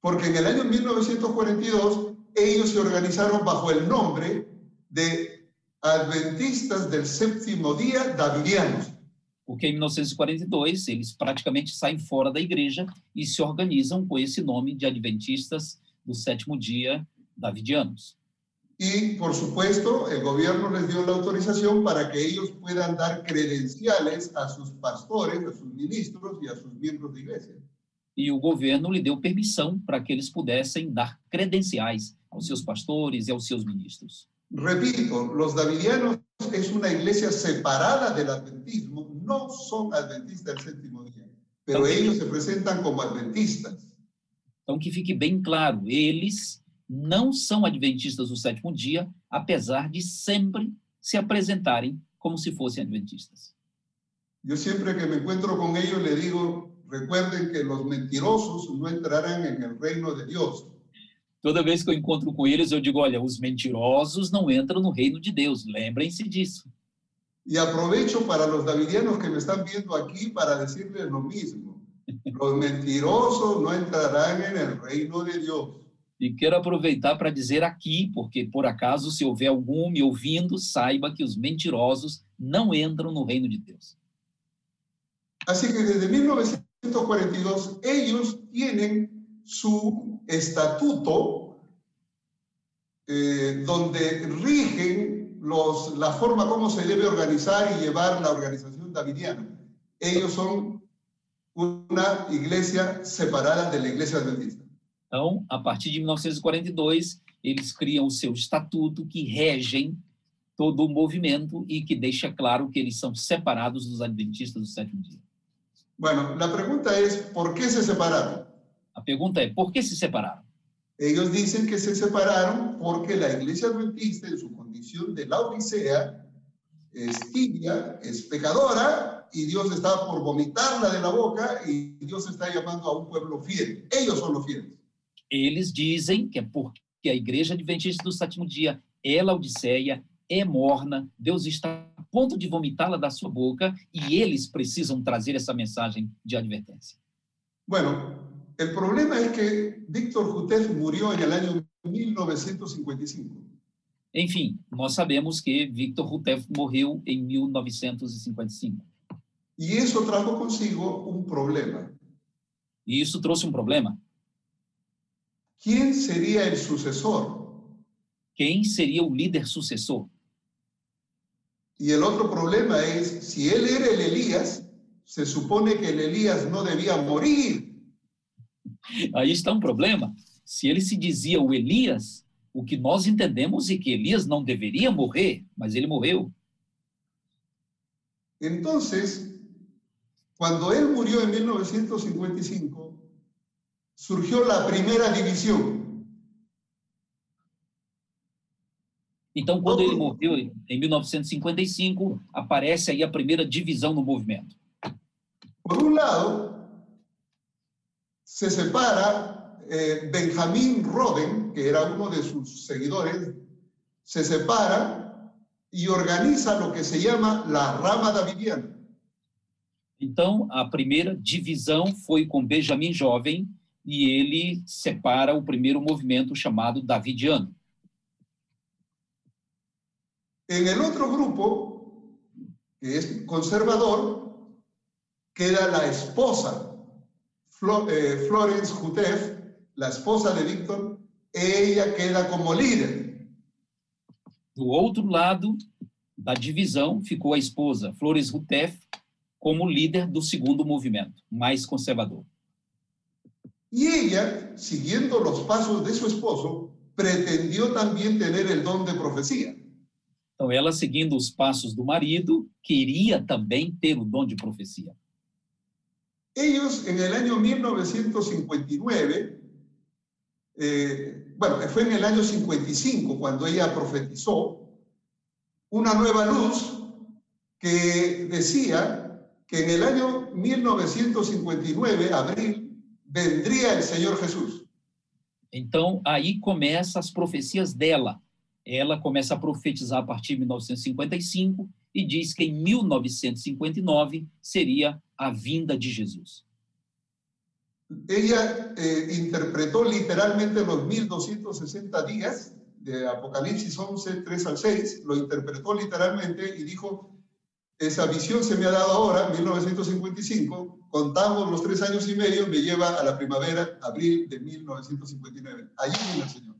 Porque el año 1942 ellos se organizaron bajo el nombre de Adventistas del Séptimo Día Davidianos. Porque em 1942 eles praticamente saem fora da igreja e se organizam com esse nome de Adventistas do sétimo dia davidianos. Y, por supuesto, el gobierno les dio la autorización para que ellos puedan dar credenciales a sus pastores, a sus ministros y a sus miembros de iglesia. E o governo lhe deu permissão para que eles pudessem dar credenciais aos seus pastores e aos seus ministros. Repito, los davidianos es una iglesia separada del adventismo, no son adventistas del séptimo día, pero Ok. ellos se presentan como adventistas. Então, que fique bem claro, eles não são adventistas do sétimo dia, apesar de sempre se apresentarem como se fossem adventistas. Yo siempre que me encuentro con ellos le digo, recuerden que los mentirosos no entrarán en reino de Dios. Toda vez que eu encontro com eles, eu digo: olha, os mentirosos não entram no reino de Deus, lembrem-se disso. Y aprovecho para los davidianos que me están viendo aquí para decirles lo mismo. Los mentirosos no entrarán en el reino de Dios. E quero aproveitar para dizer aqui, porque por acaso, se houver algum me ouvindo, saiba que os mentirosos não entram no reino de Deus. Así que desde 1942 ellos tienen su estatuto eh, donde rigen los, la forma como se debe organizar y llevar la organización davidiana. Ellos son una iglesia separada de la iglesia adventista. Então, a partir de 1942, eles criam o seu estatuto que regem todo o movimento e que deixa claro que eles são separados dos adventistas do sétimo dia. Bueno, la pregunta es, ¿por qué se separaron? A pergunta é: por que se separaram? Ellos dicen que se separaron porque la iglesia adventista en su condición de la Odisea es tibia, es pecadora y Dios está por vomitarla de la boca y Dios está llamando a un pueblo fiel. Ellos son los fieles. Eles dizem que é porque a igreja adventista do sétimo dia é Laodiceia, é morna, Deus está a ponto de vomitá-la da sua boca e eles precisam trazer essa mensagem de advertência. Bueno, el problema es que Víctor Jutef murió en el año 1955. Enfim, nós sabemos que Victor Rutef morreu em 1955. Y eso trajo consigo un problema. E isso trouxe um problema. ¿Quién sería el sucesor? Quem seria o líder sucessor? Y el otro problema es, si él era el Elías, se supone que el Elías no debía morir. Aí está um problema. Se ele se dizia o Elias, o que nós entendemos é que Elias não deveria morrer, mas ele morreu. Entonces, cuando él murió en 1955, surgió la primera división. Então, quando ele morreu em 1955, aparece aí a primeira divisão no movimento. Por un lado, se separa eh, Benjamín Roden, que era uno de sus seguidores, se separa y organiza lo que se llama la rama davidiana. Então, a primeira divisão foi com Benjamin Jovem e ele separa o primeiro movimento chamado Davidiano. En el otro grupo, que es conservador, queda la esposa, Eh, Florence Jutef, la esposa de Víctor, ella queda como líder. Do outro lado da divisão ficou a esposa Flores Rutef como líder do segundo movimento, mais conservador. Y ella, siguiendo los pasos de su esposo, pretendió también tener el don de profecía. Então, ela, seguindo os passos do marido, queria também ter o dom de profecia. Ellos en el año 1959, eh, bueno, fue en el año 55 cuando ella profetizó una nueva luz que decía que en el año 1959, abril, vendría el Señor Jesús. Então, aí começam as profecias dela. Ela começa a profetizar a partir de 1955 e diz que em 1959 seria a vinda de Jesus. Ella eh, interpretó literalmente los 1260 días de Apocalipsis 11, 3 al 6, lo interpretó literalmente y dijo, esa visión se me ha dado ahora, 1955, contamos los tres años y medio, me lleva a la primavera, abril de 1959. Allí viene el Señor.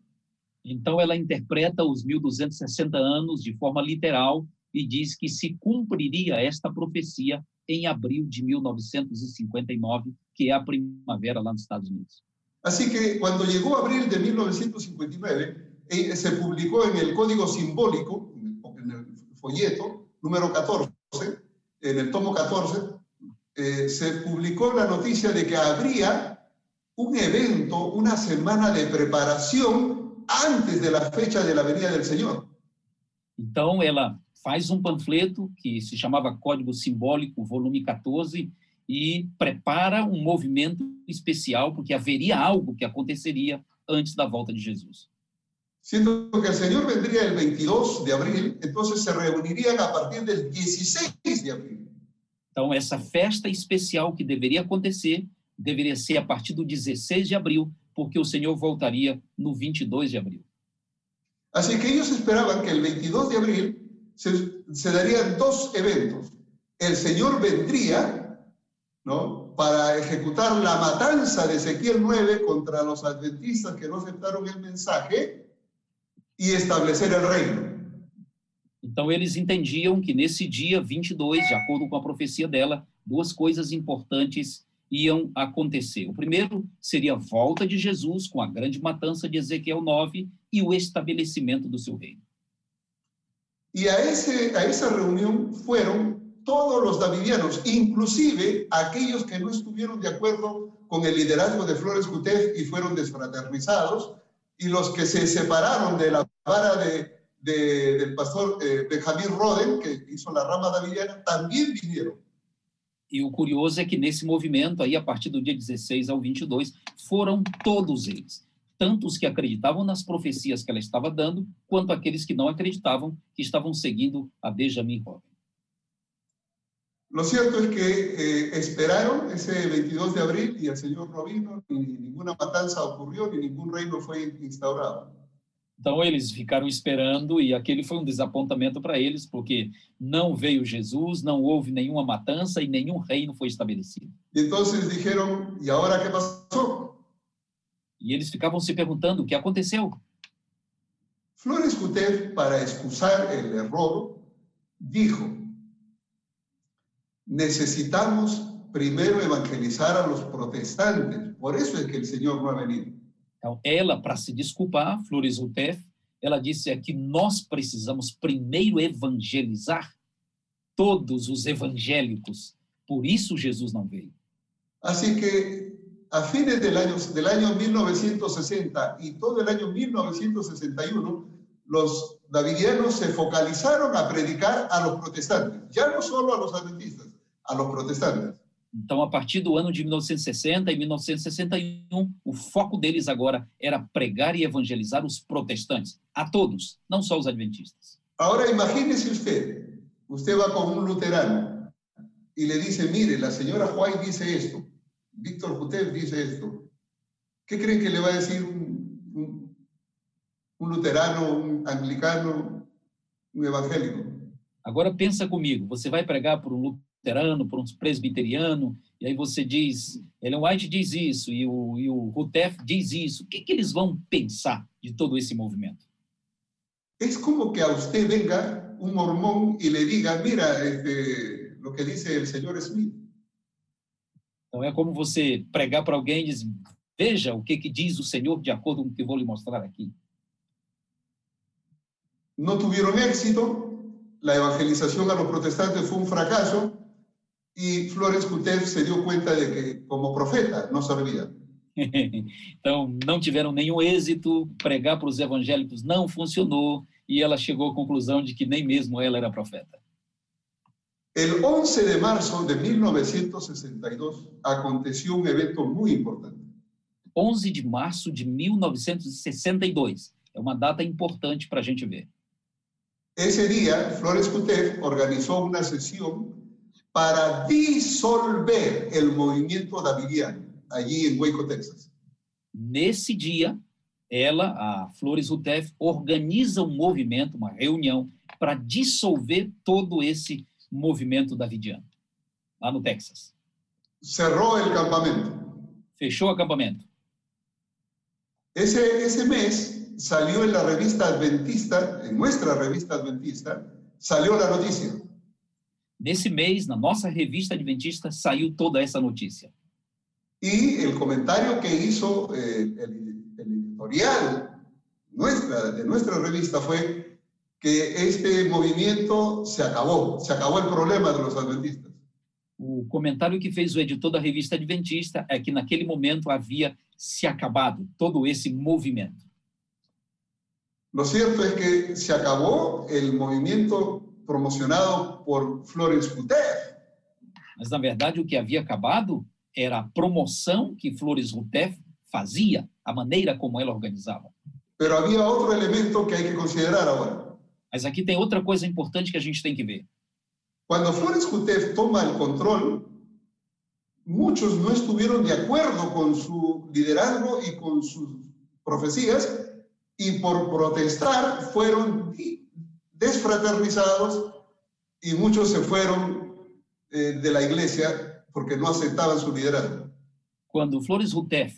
Então, ela interpreta os 1260 anos de forma literal e diz que se cumpriria esta profecia em abril de 1959, que é a primavera lá nos Estados Unidos. Así que cuando llegó abril de 1959, eh, se publicó en el código simbólico, en el folleto número 14, en el tomo 14, eh, se publicó la noticia de que habría un evento, una semana de preparación antes de la fecha de la venida del Señor. Então, ela faz um panfleto que se chamava Código Simbólico, volume 14, e prepara um movimento especial, porque haveria algo que aconteceria antes da volta de Jesus. Siendo que el Señor vendría el 22 de abril, entonces se reunirían a partir del 16 de abril. Então, essa festa especial que deveria acontecer deveria ser a partir do 16 de abril, porque o Senhor voltaria no 22 de abril. Así que ellos esperaban que el 22 de abril se, se darían dos eventos. El Señor vendría, ¿no? Para ejecutar la matanza de Ezequiel 9 contra los adventistas que no aceptaron el mensaje y establecer el reino. Então, eles entendiam que nesse dia 22, de acordo com a profecia dela, duas coisas importantes iam acontecer. O primeiro seria a volta de Jesus com a grande matança de Ezequiel 9 e o estabelecimento do seu reino. Y a, ese, a esa reunión fueron todos los davidianos, inclusive aquellos que no estuvieron de acuerdo con el liderazgo de Flores Cutef y fueron desfraternizados, y los que se separaron de la vara de, de- del pastor eh, Benjamín Roden, que hizo la rama davidiana, también vinieron. E o curioso é que nesse movimento, aí, a partir do dia 16 ao 22, foram todos eles. Tanto os que acreditavam nas profecias que ela estava dando, quanto aqueles que não acreditavam, que estavam seguindo a Benjamin Robin. Lo cierto es que eh, esperaron ese 22 de abril y el Señor no vino, ni ninguna matanza ocurrió, ni ningún reino fue instaurado. Então, eles ficaram esperando, e aquele foi um desapontamento para eles, porque não veio Jesus, não houve nenhuma matança e nenhum reino foi estabelecido. Y entonces dijeron, ¿y ahora qué pasó? E eles ficavam se perguntando o que aconteceu. Flores Cutef, para excusar el error, dijo, necesitamos primero evangelizar a los protestantes, por eso es que el Señor no ha venido. Então, ela, para se desculpar, Flores Rutef, ela disse é que nós precisamos primeiro evangelizar todos os evangélicos. Por isso Jesus não veio. Así que a fines del año, del año 1960 y todo el año 1961, los davidianos se focalizaron a predicar a los protestantes, ya no solo a los adventistas, a los protestantes. Então, a partir do ano de 1960 e 1961, o foco deles agora era pregar e evangelizar os protestantes, a todos, não só os adventistas. Ahora imagínese usted, usted va con un luterano y le dice, mire, la señora White dice esto, Víctor Jutev dice esto. ¿Qué creen que le va a decir un, un, un luterano, un anglicano, um evangélico? Agora pensa comigo, você vai pregar por um luterano, por um presbiteriano, e aí você diz, Ellen White diz isso, e o, e o Rutef diz isso. O que, que eles vão pensar de todo esse movimento? Es como que a usted venga un mormón y le diga, mira este, lo que dice el señor Smith. Então é como você pregar para alguém e diz, veja o que, que diz o Senhor de acordo com o que vou lhe mostrar aqui. No tuvieron éxito, la evangelización a los protestantes fue un fracaso y Flores Kutev se dio cuenta de que como profeta no servía. então, não tiveram nenhum êxito, pregar para os evangélicos não funcionou, e ela chegou à conclusão de que nem mesmo ela era profeta. El 11 de marzo de 1962 aconteció un evento muy importante. 11 de março de 1962. É uma data importante para a gente ver. Ese día, Flores Kutev organizó una sesión para disolver el movimiento davidiano allí en Waco, Texas. Nesse dia, ela, a Flores Rutef, organiza um movimento, uma reunião, para dissolver todo esse movimento davidiano, lá no Texas. Cerró el campamento. Fechou o acampamento. Ese mes salió en la revista Adventista, en nuestra revista Adventista, salió la noticia. Nesse mês, na nossa revista adventista, saiu toda essa notícia. Y el comentario que hizo eh, el, el editorial nuestra, de nuestra revista fue que este movimiento se acabó, se acabó el problema de los adventistas. O comentário que fez o editor da revista Adventista é que naquele momento havia se acabado todo esse movimento. Lo cierto es que se acabó el movimiento promocionado por Florence. Mas, na verdade, o que havia acabado era a promoção que Flores Rutef fazia, a maneira como ela organizava. Pero había otro elemento que hay que considerar ahora. Mas aqui tem outra coisa importante que a gente tem que ver. Cuando Flores Kutev toma el control, muchos no estuvieron de acuerdo con su liderazgo y con sus profecías y por protestar fueron desfraternizados y muchos se fueron eh, de la iglesia porque no aceptaban su liderazgo. Quando Flores Rutef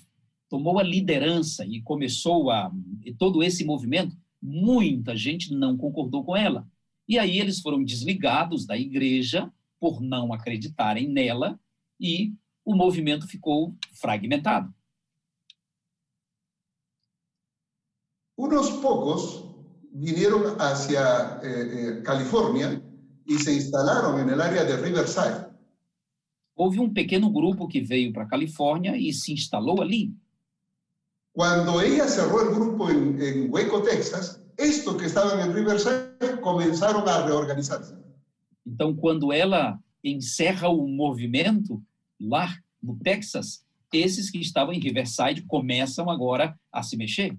tomou a liderança e começou a e todo esse movimento, muita gente não concordou com ela. E aí eles foram desligados da igreja por não acreditarem nela e o movimento ficou fragmentado. Unos pocos vinieron hacia eh, eh, California y se instalaron en el área de Riverside. Houve um pequeno grupo que veio para a Califórnia e se instalou ali. Cuando ella cerró el grupo en, en Waco, Texas, estos que estaban en Riverside comenzaron a reorganizarse. Então, quando ela encerra o movimento lá no Texas, esses que estavam em Riverside começam agora a se mexer.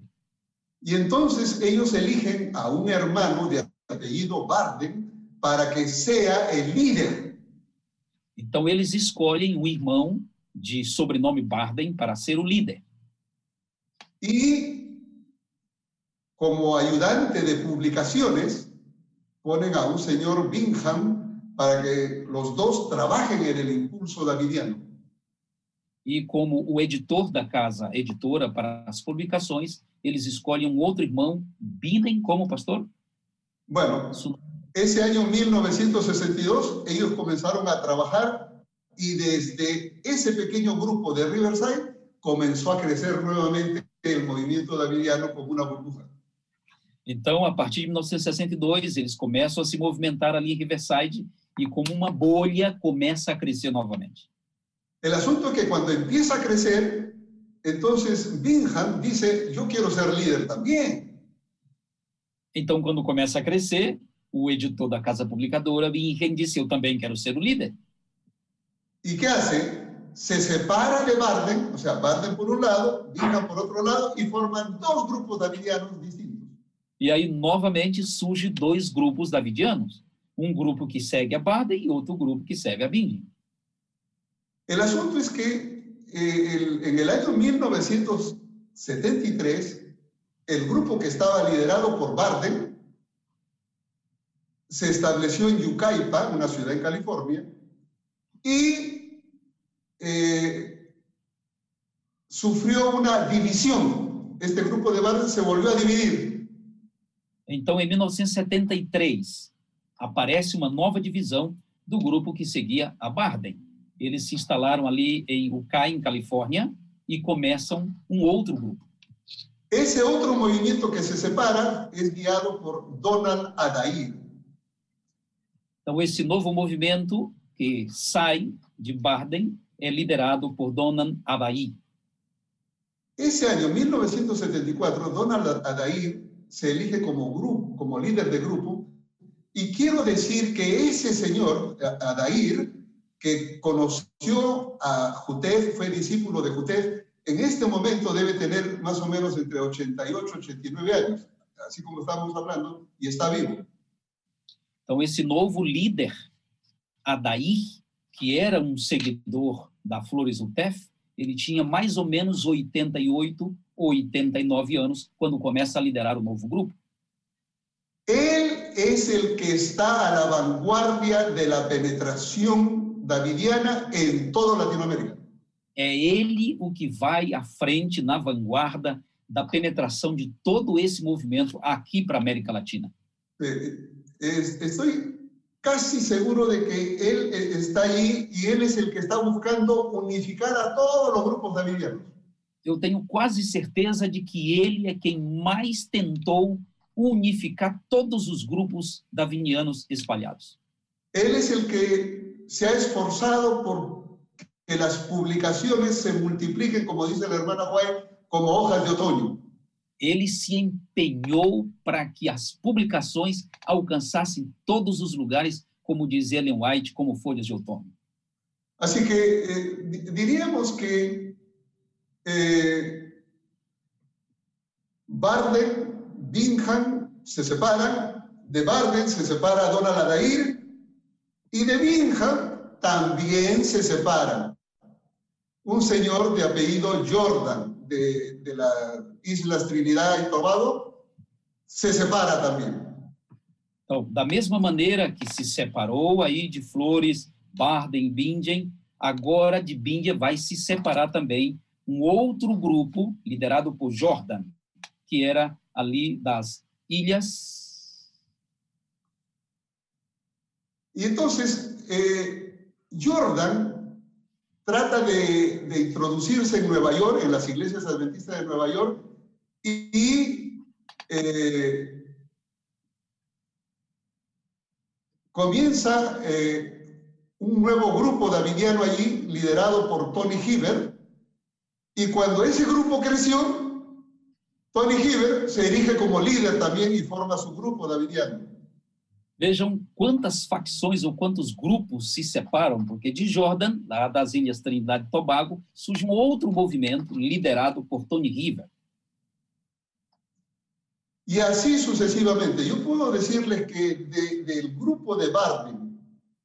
Y entonces ellos eligen a un hermano de apellido Barden para que sea el líder. Então, eles escolhem um irmão de sobrenome Barden para ser o líder. Y como ayudante de publicaciones, ponen a un señor Bingham para que los dos trabajen en el impulso davidiano. E como o editor da casa editora para as publicações, eles escolhem um outro irmão, Biden, como pastor? Bueno, ese año 1962 ellos comenzaron a trabajar y desde ese pequeño grupo de Riverside comenzó a crecer nuevamente el movimiento davidiano como una burbuja. Então, a partir de 1962, eles começam a se movimentar ali em Riverside e, como uma bolha, começa a crescer novamente. El asunto es que cuando empieza a crecer, entonces Bingham dice, yo quiero ser líder también. Então, quando começa a crescer, o editor da casa publicadora, Bingham, disse: Eu também quero ser o líder. ¿Y qué hace? Se separa de Barden, o sea, Barden por un lado, Bingham por otro lado, y forman dos grupos davidianos distintos. E aí, novamente, surge dois grupos davidianos. Um grupo que segue a Barden e outro grupo que segue a Binding. El asunto es que eh, el- en el año 1973, el grupo que estaba liderado por Barden se estableció en Yucaipa, una ciudad en California, y eh, sufrió una división. Este grupo de Barden se volvió a dividir. Então, em 1973, aparece uma nova divisão do grupo que seguia a Barden. Eles se instalaram ali em Ucay, em Califórnia, e começam um outro grupo. Ese otro movimiento que se separa es guiado por Donald Adair. Então, esse novo movimento que sai de Barden é liderado por Donan Abai. Ese año, 1974, Donald Adair se elige como, grupo, como líder de grupo y quiero decir que ese señor, Adair, que conoció a Jutef, fue discípulo de Jutef, en este momento debe tener más o menos entre 88 y 89 años, así como estamos hablando, y está vivo. Então, esse novo líder, Adair, que era um seguidor da Flores Utef, ele tinha mais ou menos 88 ou 89 anos quando começa a liderar o novo grupo. Él es el que está a la vanguardia de la penetración davidiana en toda Latinoamérica. É ele o que vai à frente, na vanguarda da penetração de todo esse movimento aqui para a América Latina. Eh, es- estoy casi seguro de que él eh, está ahí y él es el que está buscando unificar a todos los grupos davidianos. Eu tenho quase certeza de que ele é quem mais tentou unificar todos os grupos davinianos espalhados. Él es el que se ha esforzado por que las publicaciones se multipliquen, como dice la hermana White, como hojas de otoño. Ele se empenhou para que as publicações alcançassem todos os lugares, como diz Ellen White, como folhas de outono. Así que eh, di- diríamos que eh, Barden, Bingham se separan, de Barden se separa Donald Adair y de Bingham también se separan. Un señor de apellido Jordan de, de las Islas Trinidad y Tobago se separa también. Então, da mesma maneira que se separou aí de Flores, Barden, Bingen, agora de Bingen vai se separar também um outro grupo liderado por Jordan, que era ali das ilhas. Y entonces, eh, Jordan trata de, introducirse en Nueva York, en las iglesias adventistas de Nueva York, y, y, eh, comienza eh, un nuevo grupo davidiano allí, liderado por Tony Hibbert, y cuando ese grupo creció, Tony Hibbert se erige como líder también y forma su grupo davidiano. Vejam quantas facções ou quantos grupos se separam, porque de Jordan, lá das Ilhas Trindade e Tobago, surge um outro movimento liderado por Tony River. Y así sucesivamente. Yo puedo decirles que de- grupo de Barden,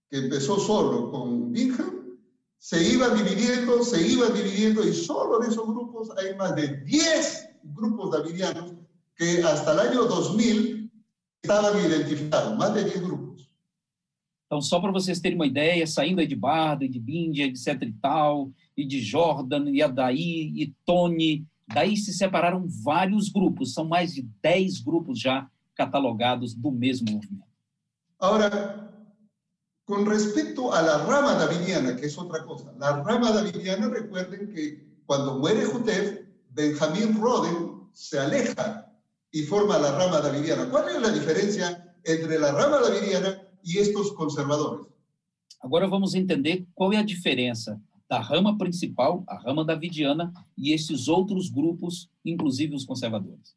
que empezó solo con Bingham, se iba dividiendo, se iba dividiendo, y solo en esos grupos hay más de 10 grupos davidianos que hasta el año 2000 estaban identificados, más de 10 grupos. Então, só para vocês terem uma ideia, saindo de Barden, de Bindia, etc e tal, e de Jordan, e Adaí, e Tony, daí se separaram vários grupos, são mais de 10 grupos já catalogados do mesmo movimento. Ahora, con respecto a la rama davidiana, que es otra cosa, la rama davidiana, recuerden que cuando muere Jutef, Benjamín Roden se aleja y forma la rama davidiana. ¿Cuál es la diferencia entre la rama davidiana y estos conservadores? Agora vamos entender qual é a diferença da rama principal, a rama davidiana, e esses outros grupos, inclusive os conservadores.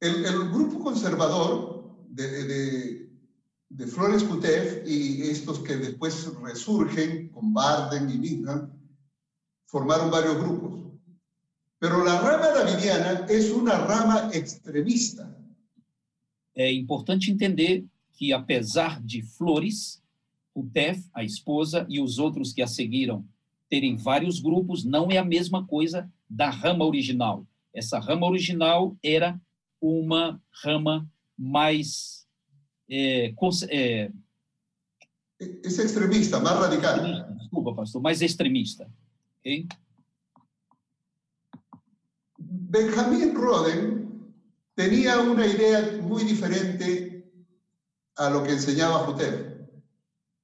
El, el grupo conservador de, de, de Flores Jutef y estos que después resurgen con Barden y Bingham, formaron varios grupos. Pero la rama davidiana es una rama extremista. é importante entender que, apesar de Flores, Rutef, a esposa, e os outros que a seguiram terem vários grupos, não é a mesma coisa da rama original. Essa rama original era uma rama mais. É, é, Esse extremista, mais radical. Desculpa, pastor, mais extremista. Okay? Benjamin Roden tenía una idea muy diferente a lo que enseñaba Jotef.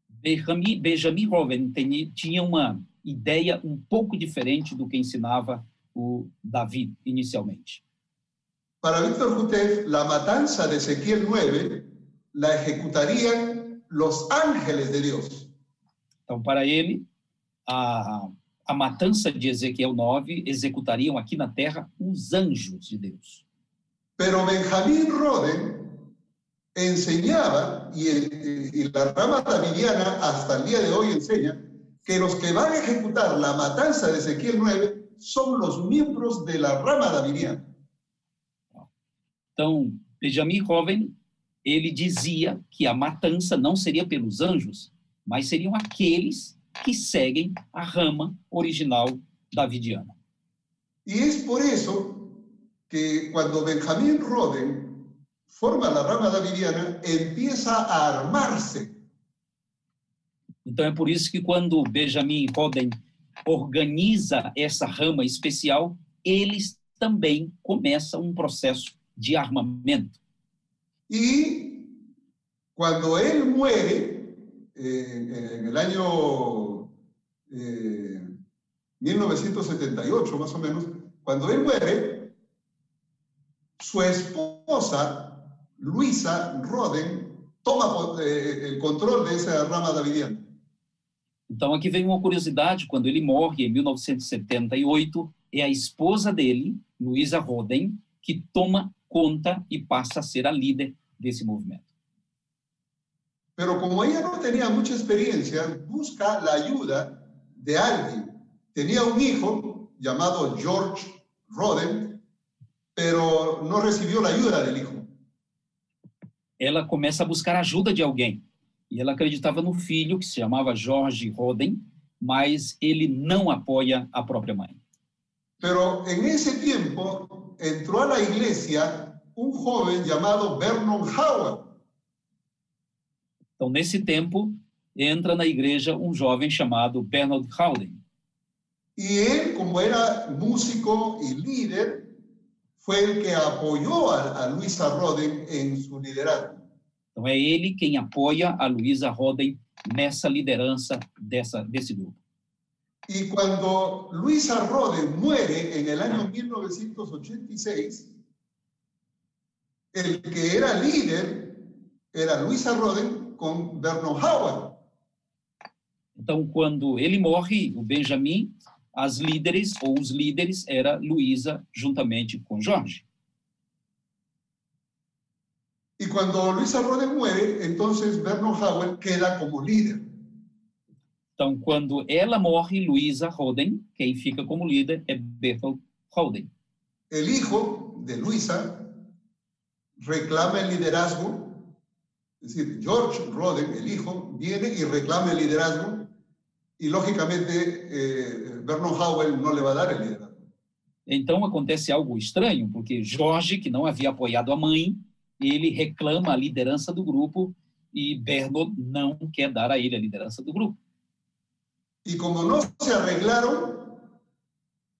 Benjamin, Benjamin Roden tinha uma ideia um pouco diferente do que ensinava o Davi inicialmente. Para Víctor Jutef, la matanza de Ezequiel 9 la ejecutarían los ángeles de Dios. Então, para ele, a, a matança de Ezequiel 9 executariam aqui na terra os anjos de Deus. Pero Benjamín Roden enseñaba, y, y la rama davidiana hasta el día de hoy enseña, que los que van a ejecutar la matanza de Ezequiel 9 son los miembros de la rama davidiana. Então, Benjamin Roven, ele dizia que a matança não seria pelos anjos, mas seriam aqueles que seguem a rama original davidiana. Y es por eso que cuando Benjamín Roden forma la rama davidiana, empieza a armarse Então é por isso que quando Benjamin Roden organiza essa rama especial, eles também começam um processo de armamento. E quando ele muere eh, no ano eh, 1978, mais ou menos, quando ele muere, sua esposa Luisa Roden toma eh, o controle dessa rama davidiana. Então, aqui vem uma curiosidade: quando ele morre em 1978, é a esposa dele, Luisa Roden, que toma conta e passa a ser a líder desse movimento. Pero como ella no tenía mucha experiencia, busca la ayuda de alguien. Tenía un hijo llamado George Roden, pero no recibió la ayuda del hijo. Ela começa a buscar ajuda de alguém. E ela acreditava no filho, que se chamava George Roden, mas ele não apoia a própria mãe. Pero en ese tiempo entró a la iglesia un joven llamado Vernon Howard. Então, nesse tempo, entra na igreja um jovem chamado Bernard Howden. Y él, como era músico y líder, fue el que apoyó a, a Luisa Roden en su liderazgo. Então é ele quem apoia a Luisa Roden nessa liderança dessa, desse grupo. Y cuando Luisa Roden muere en el año 1986, el que era líder era Luisa Roden con Vernon Howard. Então, quando ele morre, o Benjamin, as líderes ou os líderes era Luisa juntamente com Jorge. Y cuando Luisa Roden muere, entonces Vernon Howard queda como líder. Então, quando ela morre, Luisa Roden, quem fica como líder é Bertolt Roden. El hijo de Luisa reclama el liderazgo, es decir, George Roden, el hijo, viene y reclama el liderazgo y lógicamente eh, Vernon Howell no le va a dar el liderazgo. Então acontece algo estranho, porque Jorge, que não havia apoiado a mãe, ele reclama a liderança do grupo e Bernold não quer dar a ele a liderança do grupo. Y como no se arreglaron,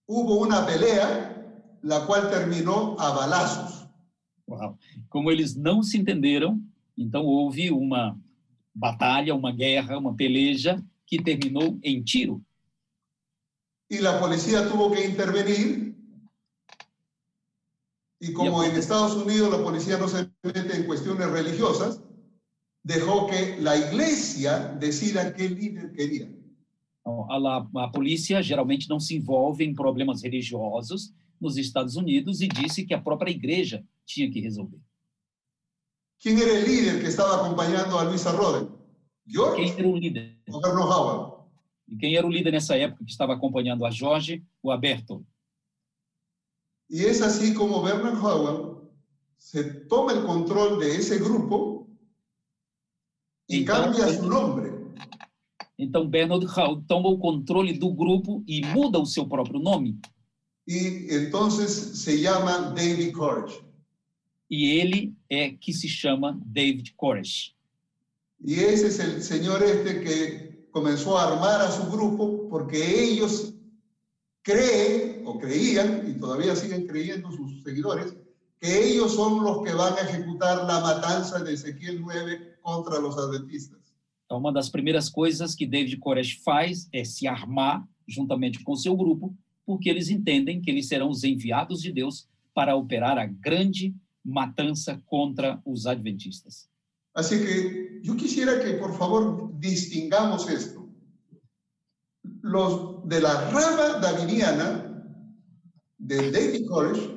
hubo una pelea, la cual terminó a balazos. Uau. Como eles não se entenderam, então houve uma batalha, uma guerra, uma peleja que terminou em tiro. Y la policía tuvo que intervenir. Y como en Estados Unidos la policía no se mete en cuestiones religiosas, dejó que la iglesia decida qué líder quería. Então, a, a polícia geralmente não se envolve em problemas religiosos nos Estados Unidos e disse que a própria igreja tinha que resolver. ¿Quién era el líder que estaba acompañando a Luisa Roden? ¿George Quem era o líder? o Vernon Howard? E quem era o líder nessa época que estava acompanhando a Jorge, o Aberto? Y es así como Vernon Howard se toma el control de ese grupo y Então, cambia su nombre. Então, Bernard Hall toma o controle do grupo e muda o seu próprio nome. Y entonces se llama David Koresh. E ele é que se chama David Koresh. Y ese es el señor este que comenzó a armar a su grupo porque ellos creen o creían, y todavía siguen creyendo sus seguidores, que ellos son los que van a ejecutar la matanza de Ezequiel 9 contra los adventistas. Então, uma das primeiras coisas que David Koresh faz é se armar juntamente com seu grupo, porque eles entendem que eles serão os enviados de Deus para operar a grande matança contra os adventistas. Así que yo quisiera que por favor distingamos esto. Los de la rama davidiana de David Koresh,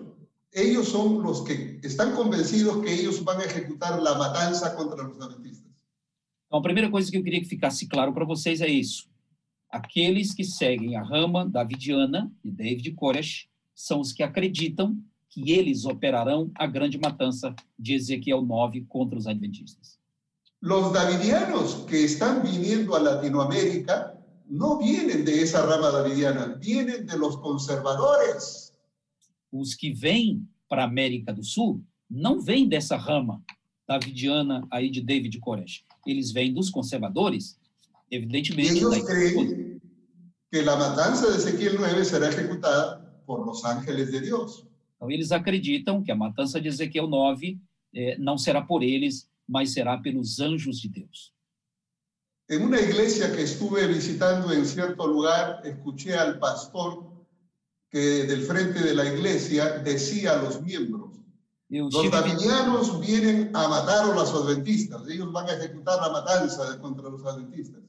ellos son los que están convencidos que ellos van a ejecutar la matanza contra los adventistas. Então, a primeira coisa que eu queria que ficasse claro para vocês é isso. Aqueles que seguem a rama davidiana de David Koresh são os que acreditam que eles operarão a grande matança de Ezequiel 9 contra os adventistas. Los davidianos que están viniendo a Latinoamérica no vienen de esa rama davidiana, vienen de los conservadores. Os que vêm para a América do Sul não vêm dessa rama davidiana aí de David Koresh. Eles vêm dos conservadores, evidentemente. igreja. creen que la matanza de Ezequiel 9 será ejecutada por los ángeles de Dios. Então, eles acreditam que a matança de Ezequiel 9 eh, não será por eles, mas será pelos anjos de Deus. En una iglesia que estuve visitando en cierto lugar, escuché al pastor que del frente de la iglesia decía a los miembros, Eu los estive, vienen a matar a los adventistas, ellos van a ejecutar la matanza contra los adventistas.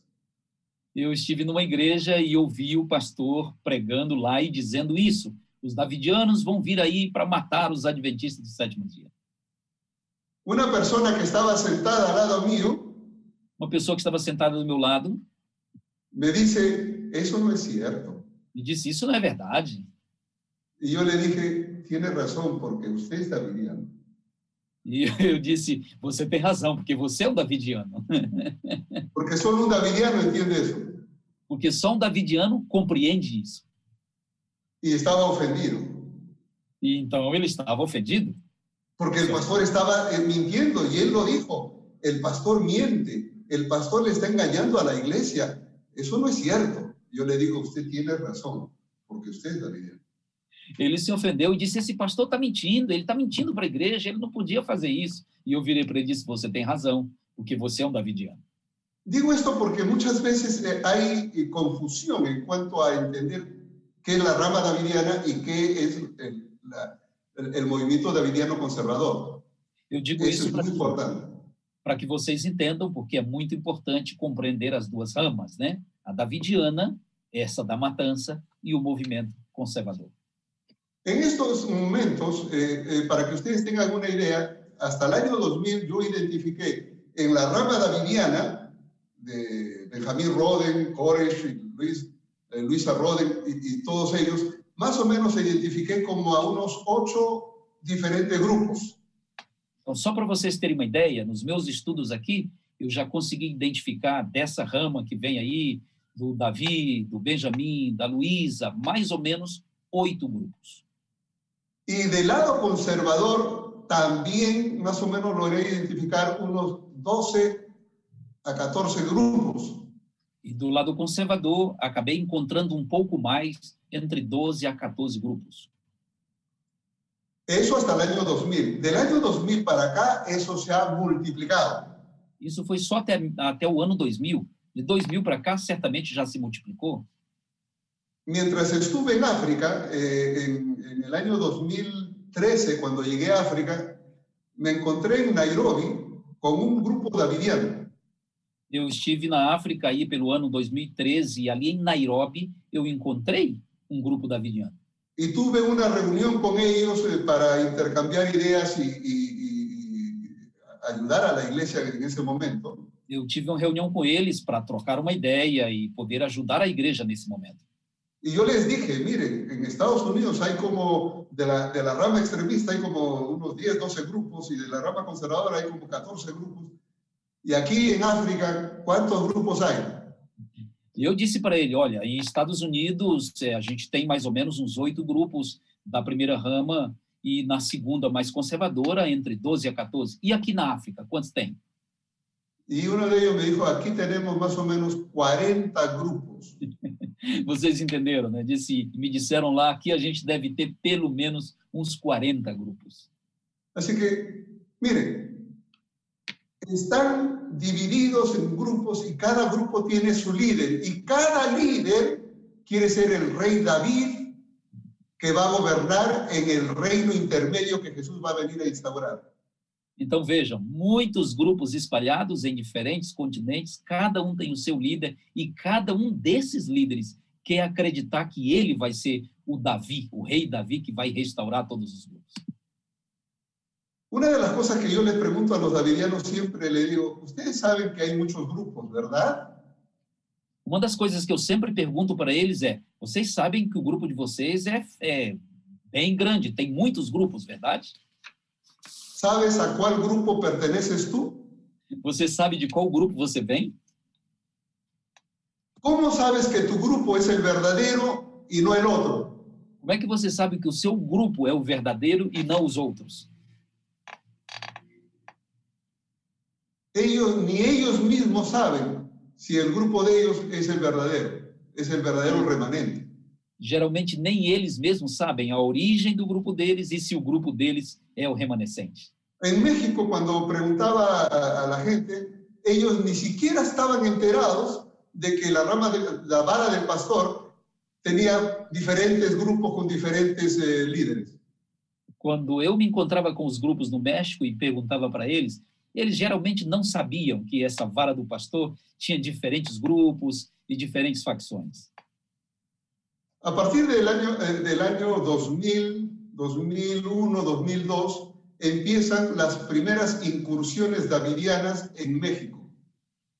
eu estive numa igreja e ouvi o pastor pregando lá e dizendo isso. Os davidianos vão vir aí para matar os adventistas do sétimo dia. Una persona que estaba sentada al lado mío Uma pessoa que estava sentada do meu lado me dice, eso no es cierto. me disse: Isso não é verdade. Y yo le dije, tiene razón, porque usted es davidiano. E eu disse: Você tem razão, porque você é um davidiano. Porque solo un davidiano entiende eso. Porque só um davidiano compreende isso. Y estaba ofendido. E então ele estava ofendido. Porque el pastor estaba eh, mintiendo y él lo dijo. El pastor miente. El pastor le está engañando a la iglesia. Eso no es cierto. Yo le digo, usted tiene razón, porque usted es davidiano. Ele se ofendeu e disse: Esse pastor está mentindo, ele está mentindo para a igreja, ele não podia fazer isso. E eu virei para ele e disse: Você tem razão, porque você é um davidiano. Digo esto porque muchas veces eh, hay eh, confusión en cuanto a entender qué es la rama davidiana y qué es el, la- el- el movimiento davidiano conservador. Eu digo isso es para muy importante. para que vocês entendam, porque é muito importante compreender as duas ramas, né? A davidiana, essa da matança, e o movimento conservador. En estos momentos, eh, eh, para que ustedes tengan una idea, hasta el año 2000 yo identifiqué en la rama davidiana de Benjamín Roden, Koresh, y Luis, Luisa Roden y, y todos ellos, más o menos identifiqué como a unos ocho diferentes grupos. Então, só para vocês terem uma ideia, nos meus estudos aqui, eu já consegui identificar dessa rama que vem aí, do Davi, do Benjamin, da Luísa, mais ou menos oito grupos. Y del lado conservador también más o menos logré identificar unos 12 a 14 grupos. E do lado conservador, acabei encontrando um pouco mais, entre 12 a 14 grupos. Eso hasta el año 2000. Del año 2000 para acá, eso se ha multiplicado. Isso foi só até, até o ano 2000. De 2000 para cá, certamente já se multiplicou. Mientras estuve en África, eh, en, en el año 2013, cuando llegué a África, me encontré en Nairobi con un grupo davidiano. Eu estive na África aí pelo ano 2013 e ali em Nairobi eu encontrei um grupo davidiano. Y tuve una reunión con ellos eh, para intercambiar ideas y, y- y- y ayudar a en ese momento. Eu tive uma reunião com eles para trocar uma ideia e poder ajudar a igreja nesse momento. Y yo les dije, miren, en Estados Unidos hay como, de la, de la rama extremista hay como unos 10, 12 grupos y de la rama conservadora hay como 14 grupos. Y aquí en África, ¿cuántos grupos hay? E eu disse para ele, olha, em Estados Unidos é, a gente tem mais ou menos uns oito grupos da primeira rama e na segunda mais conservadora entre 12 a 14. E aqui na África, quantos tem? Y uno de ellos me dijo, aquí tenemos más o menos 40 grupos. Vocês entenderam, né? Disse, me disseram lá que a gente deve ter pelo menos uns 40 grupos. Así que, miren, están divididos en grupos y cada grupo tiene su líder. Y cada líder quiere ser el rey David que va a gobernar en el reino intermedio que Jesús va a venir a instaurar. Então vejam, muitos grupos espalhados em diferentes continentes, cada um tem o seu líder e cada um desses líderes quer acreditar que ele vai ser o Davi, o rei Davi que vai restaurar todos os. Una de las cosas que yo les pregunto a los davidianos siempre, le digo, ustedes saben que hay muchos grupos, ¿verdad? Uma das coisas que eu sempre pergunto para eles é: vocês sabem que o grupo de vocês é, é bem grande, tem muitos grupos, verdade? ¿Sabes a cuál grupo perteneces tú? Você sabe de qual grupo você vem? ¿Cómo sabes que tu grupo es el verdadero y no el otro? Como é que você sabe que o seu grupo é o verdadeiro e não os outros? Ellos, ni ellos mismos saben si el grupo de ellos es el verdadero, es el verdadero remanente. Geralmente nem eles mesmos sabem a origem do grupo deles e se o grupo deles é o remanescente. En México, cuando preguntaba a, a la gente, ellos ni siquiera estaban enterados de que la rama de la vara del pastor tenía diferentes grupos con diferentes eh, líderes. Quando eu me encontrava com os grupos no México e perguntava para eles, eles geralmente não sabiam que essa vara do pastor tinha diferentes grupos e diferentes facções. A partir del año 2000, 2001, 2002, empiezan las primeras incursiones davidianas en México.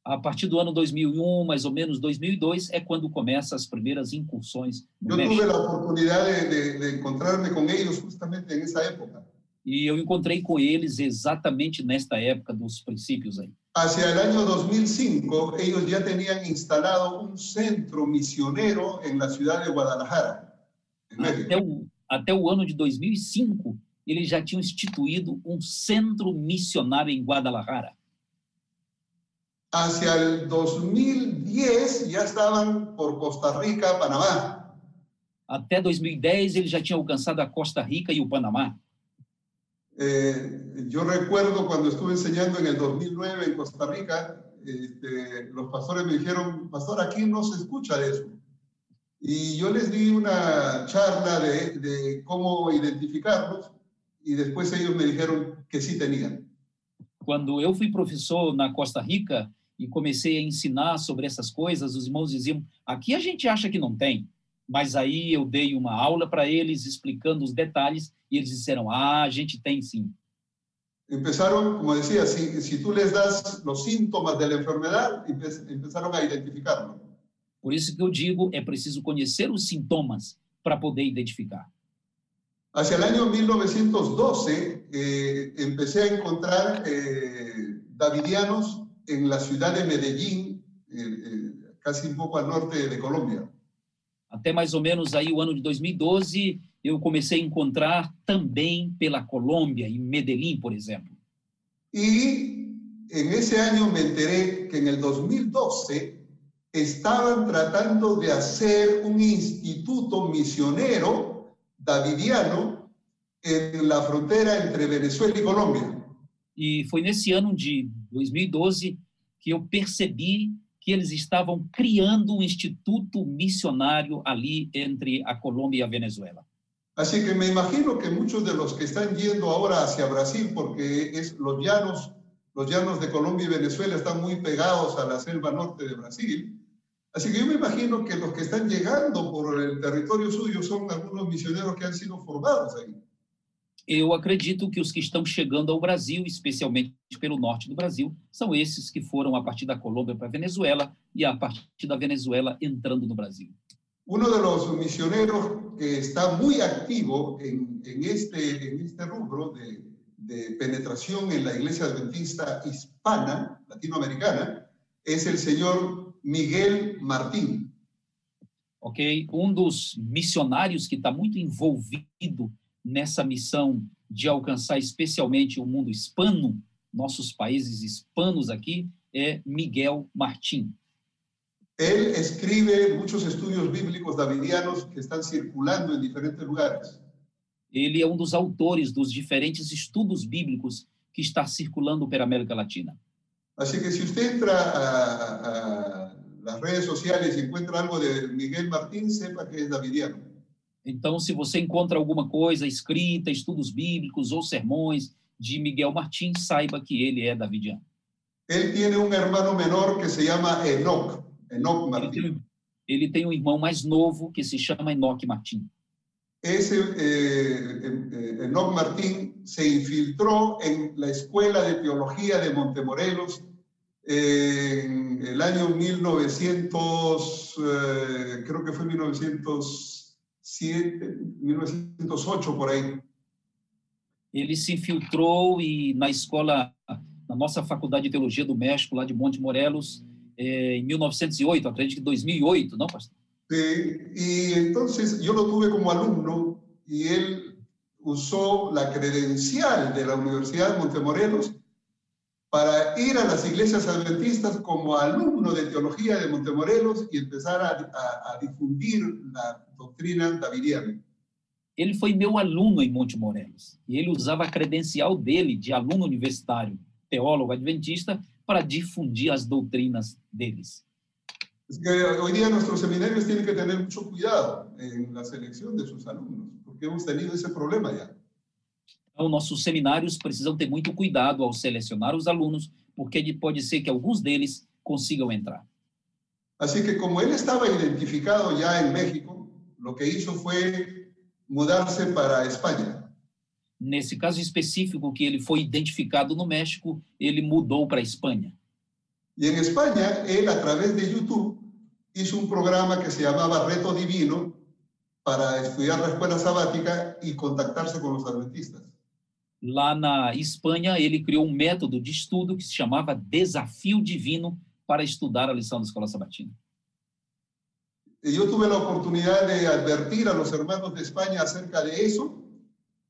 A partir do ano 2001, mais ou menos 2002, é quando começam as primeiras incursões no Yo México. tuve la oportunidad de, de- de encontrarme con ellos justamente en esa época. E eu encontrei com eles exatamente nesta época dos princípios aí. Hacia el año 2005, ellos ya tenían instalado un centro misionero en la ciudad de Guadalajara, en México. Até o, até o ano de 2005, eles já tinham instituído um centro missionário em Guadalajara. Hacia el 2010 ya estaban por Costa Rica, Panamá. Até 2010, eles já tinham alcançado a Costa Rica e o Panamá. Eh, yo recuerdo cuando estuve enseñando en el 2009 en Costa Rica, este, los pastores me dijeron, pastor, aquí no se escucha eso. Y yo les di una charla de, cómo identificarlos y después ellos me dijeron que sí tenían. Quando eu fui professor na Costa Rica e comecei a ensinar sobre essas coisas, os irmãos diziam: aqui a gente acha que não tem. Mas aí eu dei uma aula para eles explicando os detalhes e eles disseram: ah, a gente tem sim. Empezaron, como decía, si, si tú les das los síntomas de la enfermedad, empe- empezaron a identificarlo. Por isso que eu digo: é preciso conhecer os sintomas para poder identificar. Hacia el año 1912 eh, empecé a encontrar eh, davidianos en la ciudad de Medellín, eh, eh, casi un poco al norte de Colombia. Até mais ou menos aí o ano de 2012, eu comecei a encontrar também pela Colômbia, em Medellín, por exemplo. Y en ese año me enteré que en el 2012 estaban tratando de hacer un instituto misionero davidiano en la frontera entre Venezuela y Colombia. E foi nesse ano de 2012 que eu percebi que eles estavam criando um instituto missionário ali entre a Colômbia e a Venezuela. Así que me imagino que muchos de los que están yendo ahora hacia Brasil, porque es, los, llanos, los llanos de Colombia y Venezuela están muy pegados a la selva norte de Brasil, así que yo me imagino que los que están llegando por el territorio suyo son algunos misioneros que han sido formados ahí. Eu acredito que os que estão chegando ao Brasil, especialmente pelo norte do Brasil, são esses que foram a partir da Colômbia para a Venezuela e a partir da Venezuela entrando no Brasil. Uno de los misioneros que está muy activo en, en este, en este rubro de, de penetración en la iglesia adventista hispana, latinoamericana, es el señor Miguel Martín. ok? Um dos missionários que está muito envolvido nessa missão de alcançar especialmente o mundo hispano, nossos países hispanos aqui, é Miguel Martim. Él escribe muchos estudios bíblicos davidianos que están circulando en diferentes lugares. Ele é um dos autores dos diferentes estudos bíblicos que está circulando pela América Latina. Así que si usted entra a, a las redes sociales y encuentra algo de Miguel Martín, sepa que es davidiano. Então, se você encontra alguma coisa escrita, estudos bíblicos ou sermões de Miguel Martins, saiba que ele é davidiano. Él tiene un hermano menor que se llama Enoch, Enoch Ele Martín. tem, ele tem um irmão mais novo que se chama Enoque Martim. Ese eh, eh, Enoch Martín se infiltró en la Escuela de Teología de Montemorelos en el año 1900, eh, creo que fue 1907, 1908 por ahí. Ele se infiltrou e na escola, na nossa faculdade de teologia do México, lá de Monte Morelos, eh, em 1908, acredito que 2008, não, pastor? Sí, y entonces yo lo tuve como alumno y él usó la credencial de la Universidad de Montemorelos para ir a las iglesias adventistas como alumno de teología de Montemorelos y empezar a, a- a difundir la doctrina davidiana. Ele foi meu aluno em Monte Morelos e ele usava a credencial dele de aluno universitário, teólogo adventista, para difundir as doutrinas deles. Es que hoy día nuestros seminarios tienen que tener mucho cuidado en la selección de sus alumnos, porque hemos tenido ese problema ya. Então, nossos seminários precisam ter muito cuidado ao selecionar os alunos, porque de- pode ser que alguns deles consigam entrar. Así que como él estaba identificado ya en México, lo que hizo fue mudarse para España. Nesse caso específico que ele foi identificado no México, ele mudou para a Espanha. Y en España, él a través de YouTube hizo un programa que se llamaba Reto Divino para estudiar la escuela sabática y contactarse con los adventistas. Lá na Espanha, ele criou um método de estudo que se chamava Desafio Divino para estudar a lição da Escola Sabatina. Y yo tuve la oportunidad de advertir a los hermanos de España acerca de eso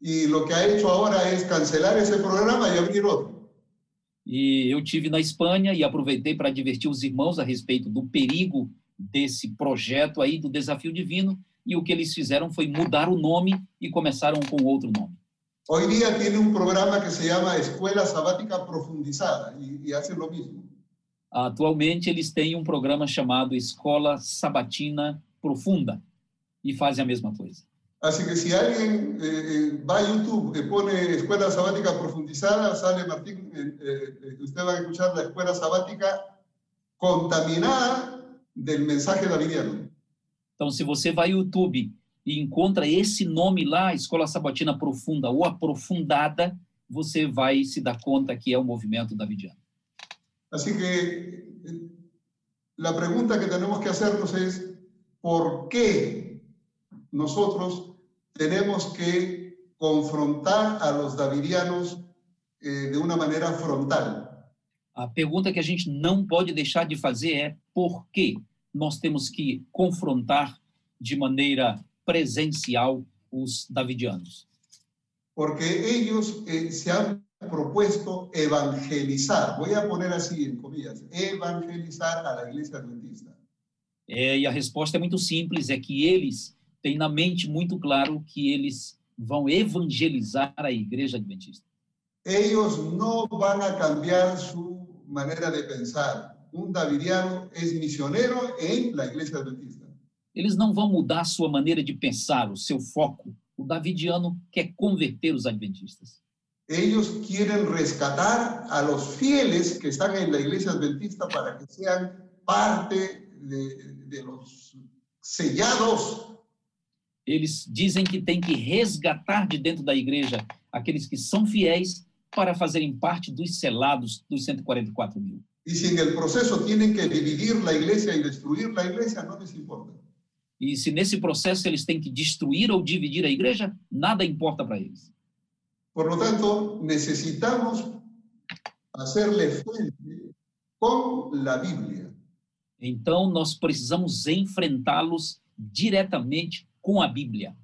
y lo que ha hecho ahora es cancelar ese programa y abrir otro. E eu tive na Espanha e aproveitei para advertir os irmãos a respeito do perigo desse projeto aí do Desafio Divino, e o que eles fizeram foi mudar o nome e começaram com outro nome. Hoy día tiene un programa que se llama Escuela Sabática Profundizada y, y hacen lo mismo. Atualmente, eles têm um programa chamado Escola Sabatina Profunda e fazem a mesma coisa. Así que si alguien eh, eh, va a YouTube y pone Escuela Sabática Profundizada, sale Martín, eh, eh, usted va a escuchar la Escuela Sabática contaminada del mensaje davidiano. Então, se você vai ao YouTube e encontra esse nome lá, Escola Sabatina Profunda ou Aprofundada, você vai se dar conta que é o movimento davidiano. Así que la pregunta que tenemos que hacernos es, ¿por qué nosotros tenemos que confrontar a los davidianos eh, de una manera frontal? A pergunta que a gente não pode deixar de fazer é por que nós temos que confrontar de maneira presencial os davidianos? Porque ellos eh, se han propuesto evangelizar, voy a poner así en comillas, evangelizar a la iglesia adventista. É, e a resposta é muito simples, é que eles têm na mente muito claro que eles vão evangelizar a igreja adventista. No van a cambiar su manera de pensar. Un davidiano es misionero en la iglesia adventista. Eles não vão mudar a sua maneira de pensar, o seu foco. O davidiano quer converter os adventistas. Ellos quieren rescatar a los fieles que están en la iglesia adventista para que sean parte de, de los sellados Eles dizem que tem que resgatar de dentro da igreja aqueles que são fiéis para fazerem parte dos selados dos 144 mil. y si en el proceso tienen que dividir la iglesia y destruir la iglesia, no les importa. E se nesse processo eles têm que destruir ou dividir a igreja, nada importa para eles. Por lo tanto, necesitamos hacerle frente con la Biblia. Então nós precisamos enfrentá-los diretamente com a Bíblia.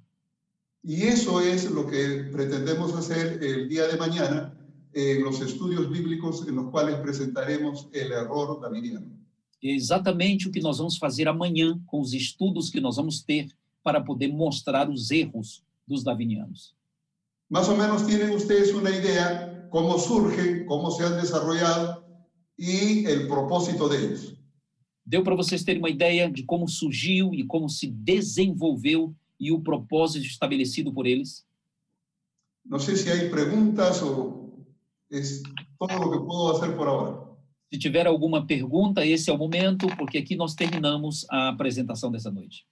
Y eso es lo que pretendemos hacer el día de mañana en los estudios bíblicos en los cuales presentaremos el error davidiano. É exatamente o que nós vamos fazer amanhã com os estudos que nós vamos ter para poder mostrar os erros dos davinianos. Más o menos tienen ustedes una idea cómo surgen, cómo se han desarrollado y el propósito de ellos. Deu para vocês terem uma ideia de como surgiu e como se desenvolveu e o propósito estabelecido por eles? No sé si hay preguntas o es todo lo que puedo hacer por ahora. Se tiver alguma pergunta, esse é o momento, porque aqui nós terminamos a apresentação dessa noite.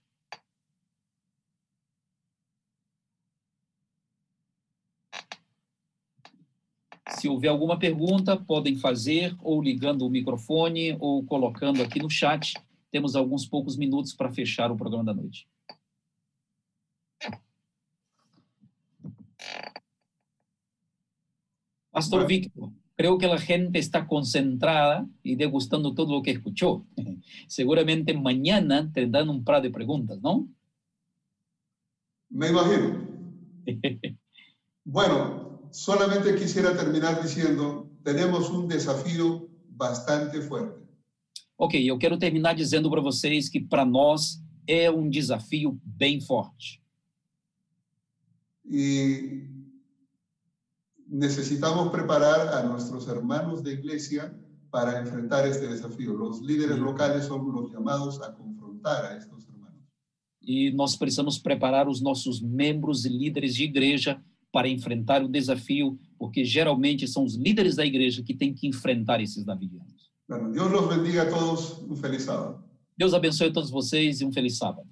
Se houver alguma pergunta, podem fazer ou ligando o microfone ou colocando aqui no chat. Temos alguns poucos minutos para fechar o programa da noite. Pastor Bueno. Creo que la gente está concentrada y degustando todo lo que escuchó. Seguramente mañana tendrán un par de preguntas, ¿no? Me imagino. Bueno, solamente quisiera terminar diciendo, tenemos un desafío bastante fuerte. Ok, eu quero terminar dizendo para vocês que para nós é um desafio bem forte. Y necesitamos preparar a nuestros hermanos de iglesia para enfrentar este desafío. Los líderes locales son los llamados a confrontar a estos hermanos. E nós precisamos preparar os nossos membros e líderes de igreja para enfrentar o desafio, porque geralmente são os líderes da igreja que têm que enfrentar esses davidianos. Bueno, Dios los bendiga a todos. Un feliz sábado. Deus abençoe a todos vocês e um feliz sábado.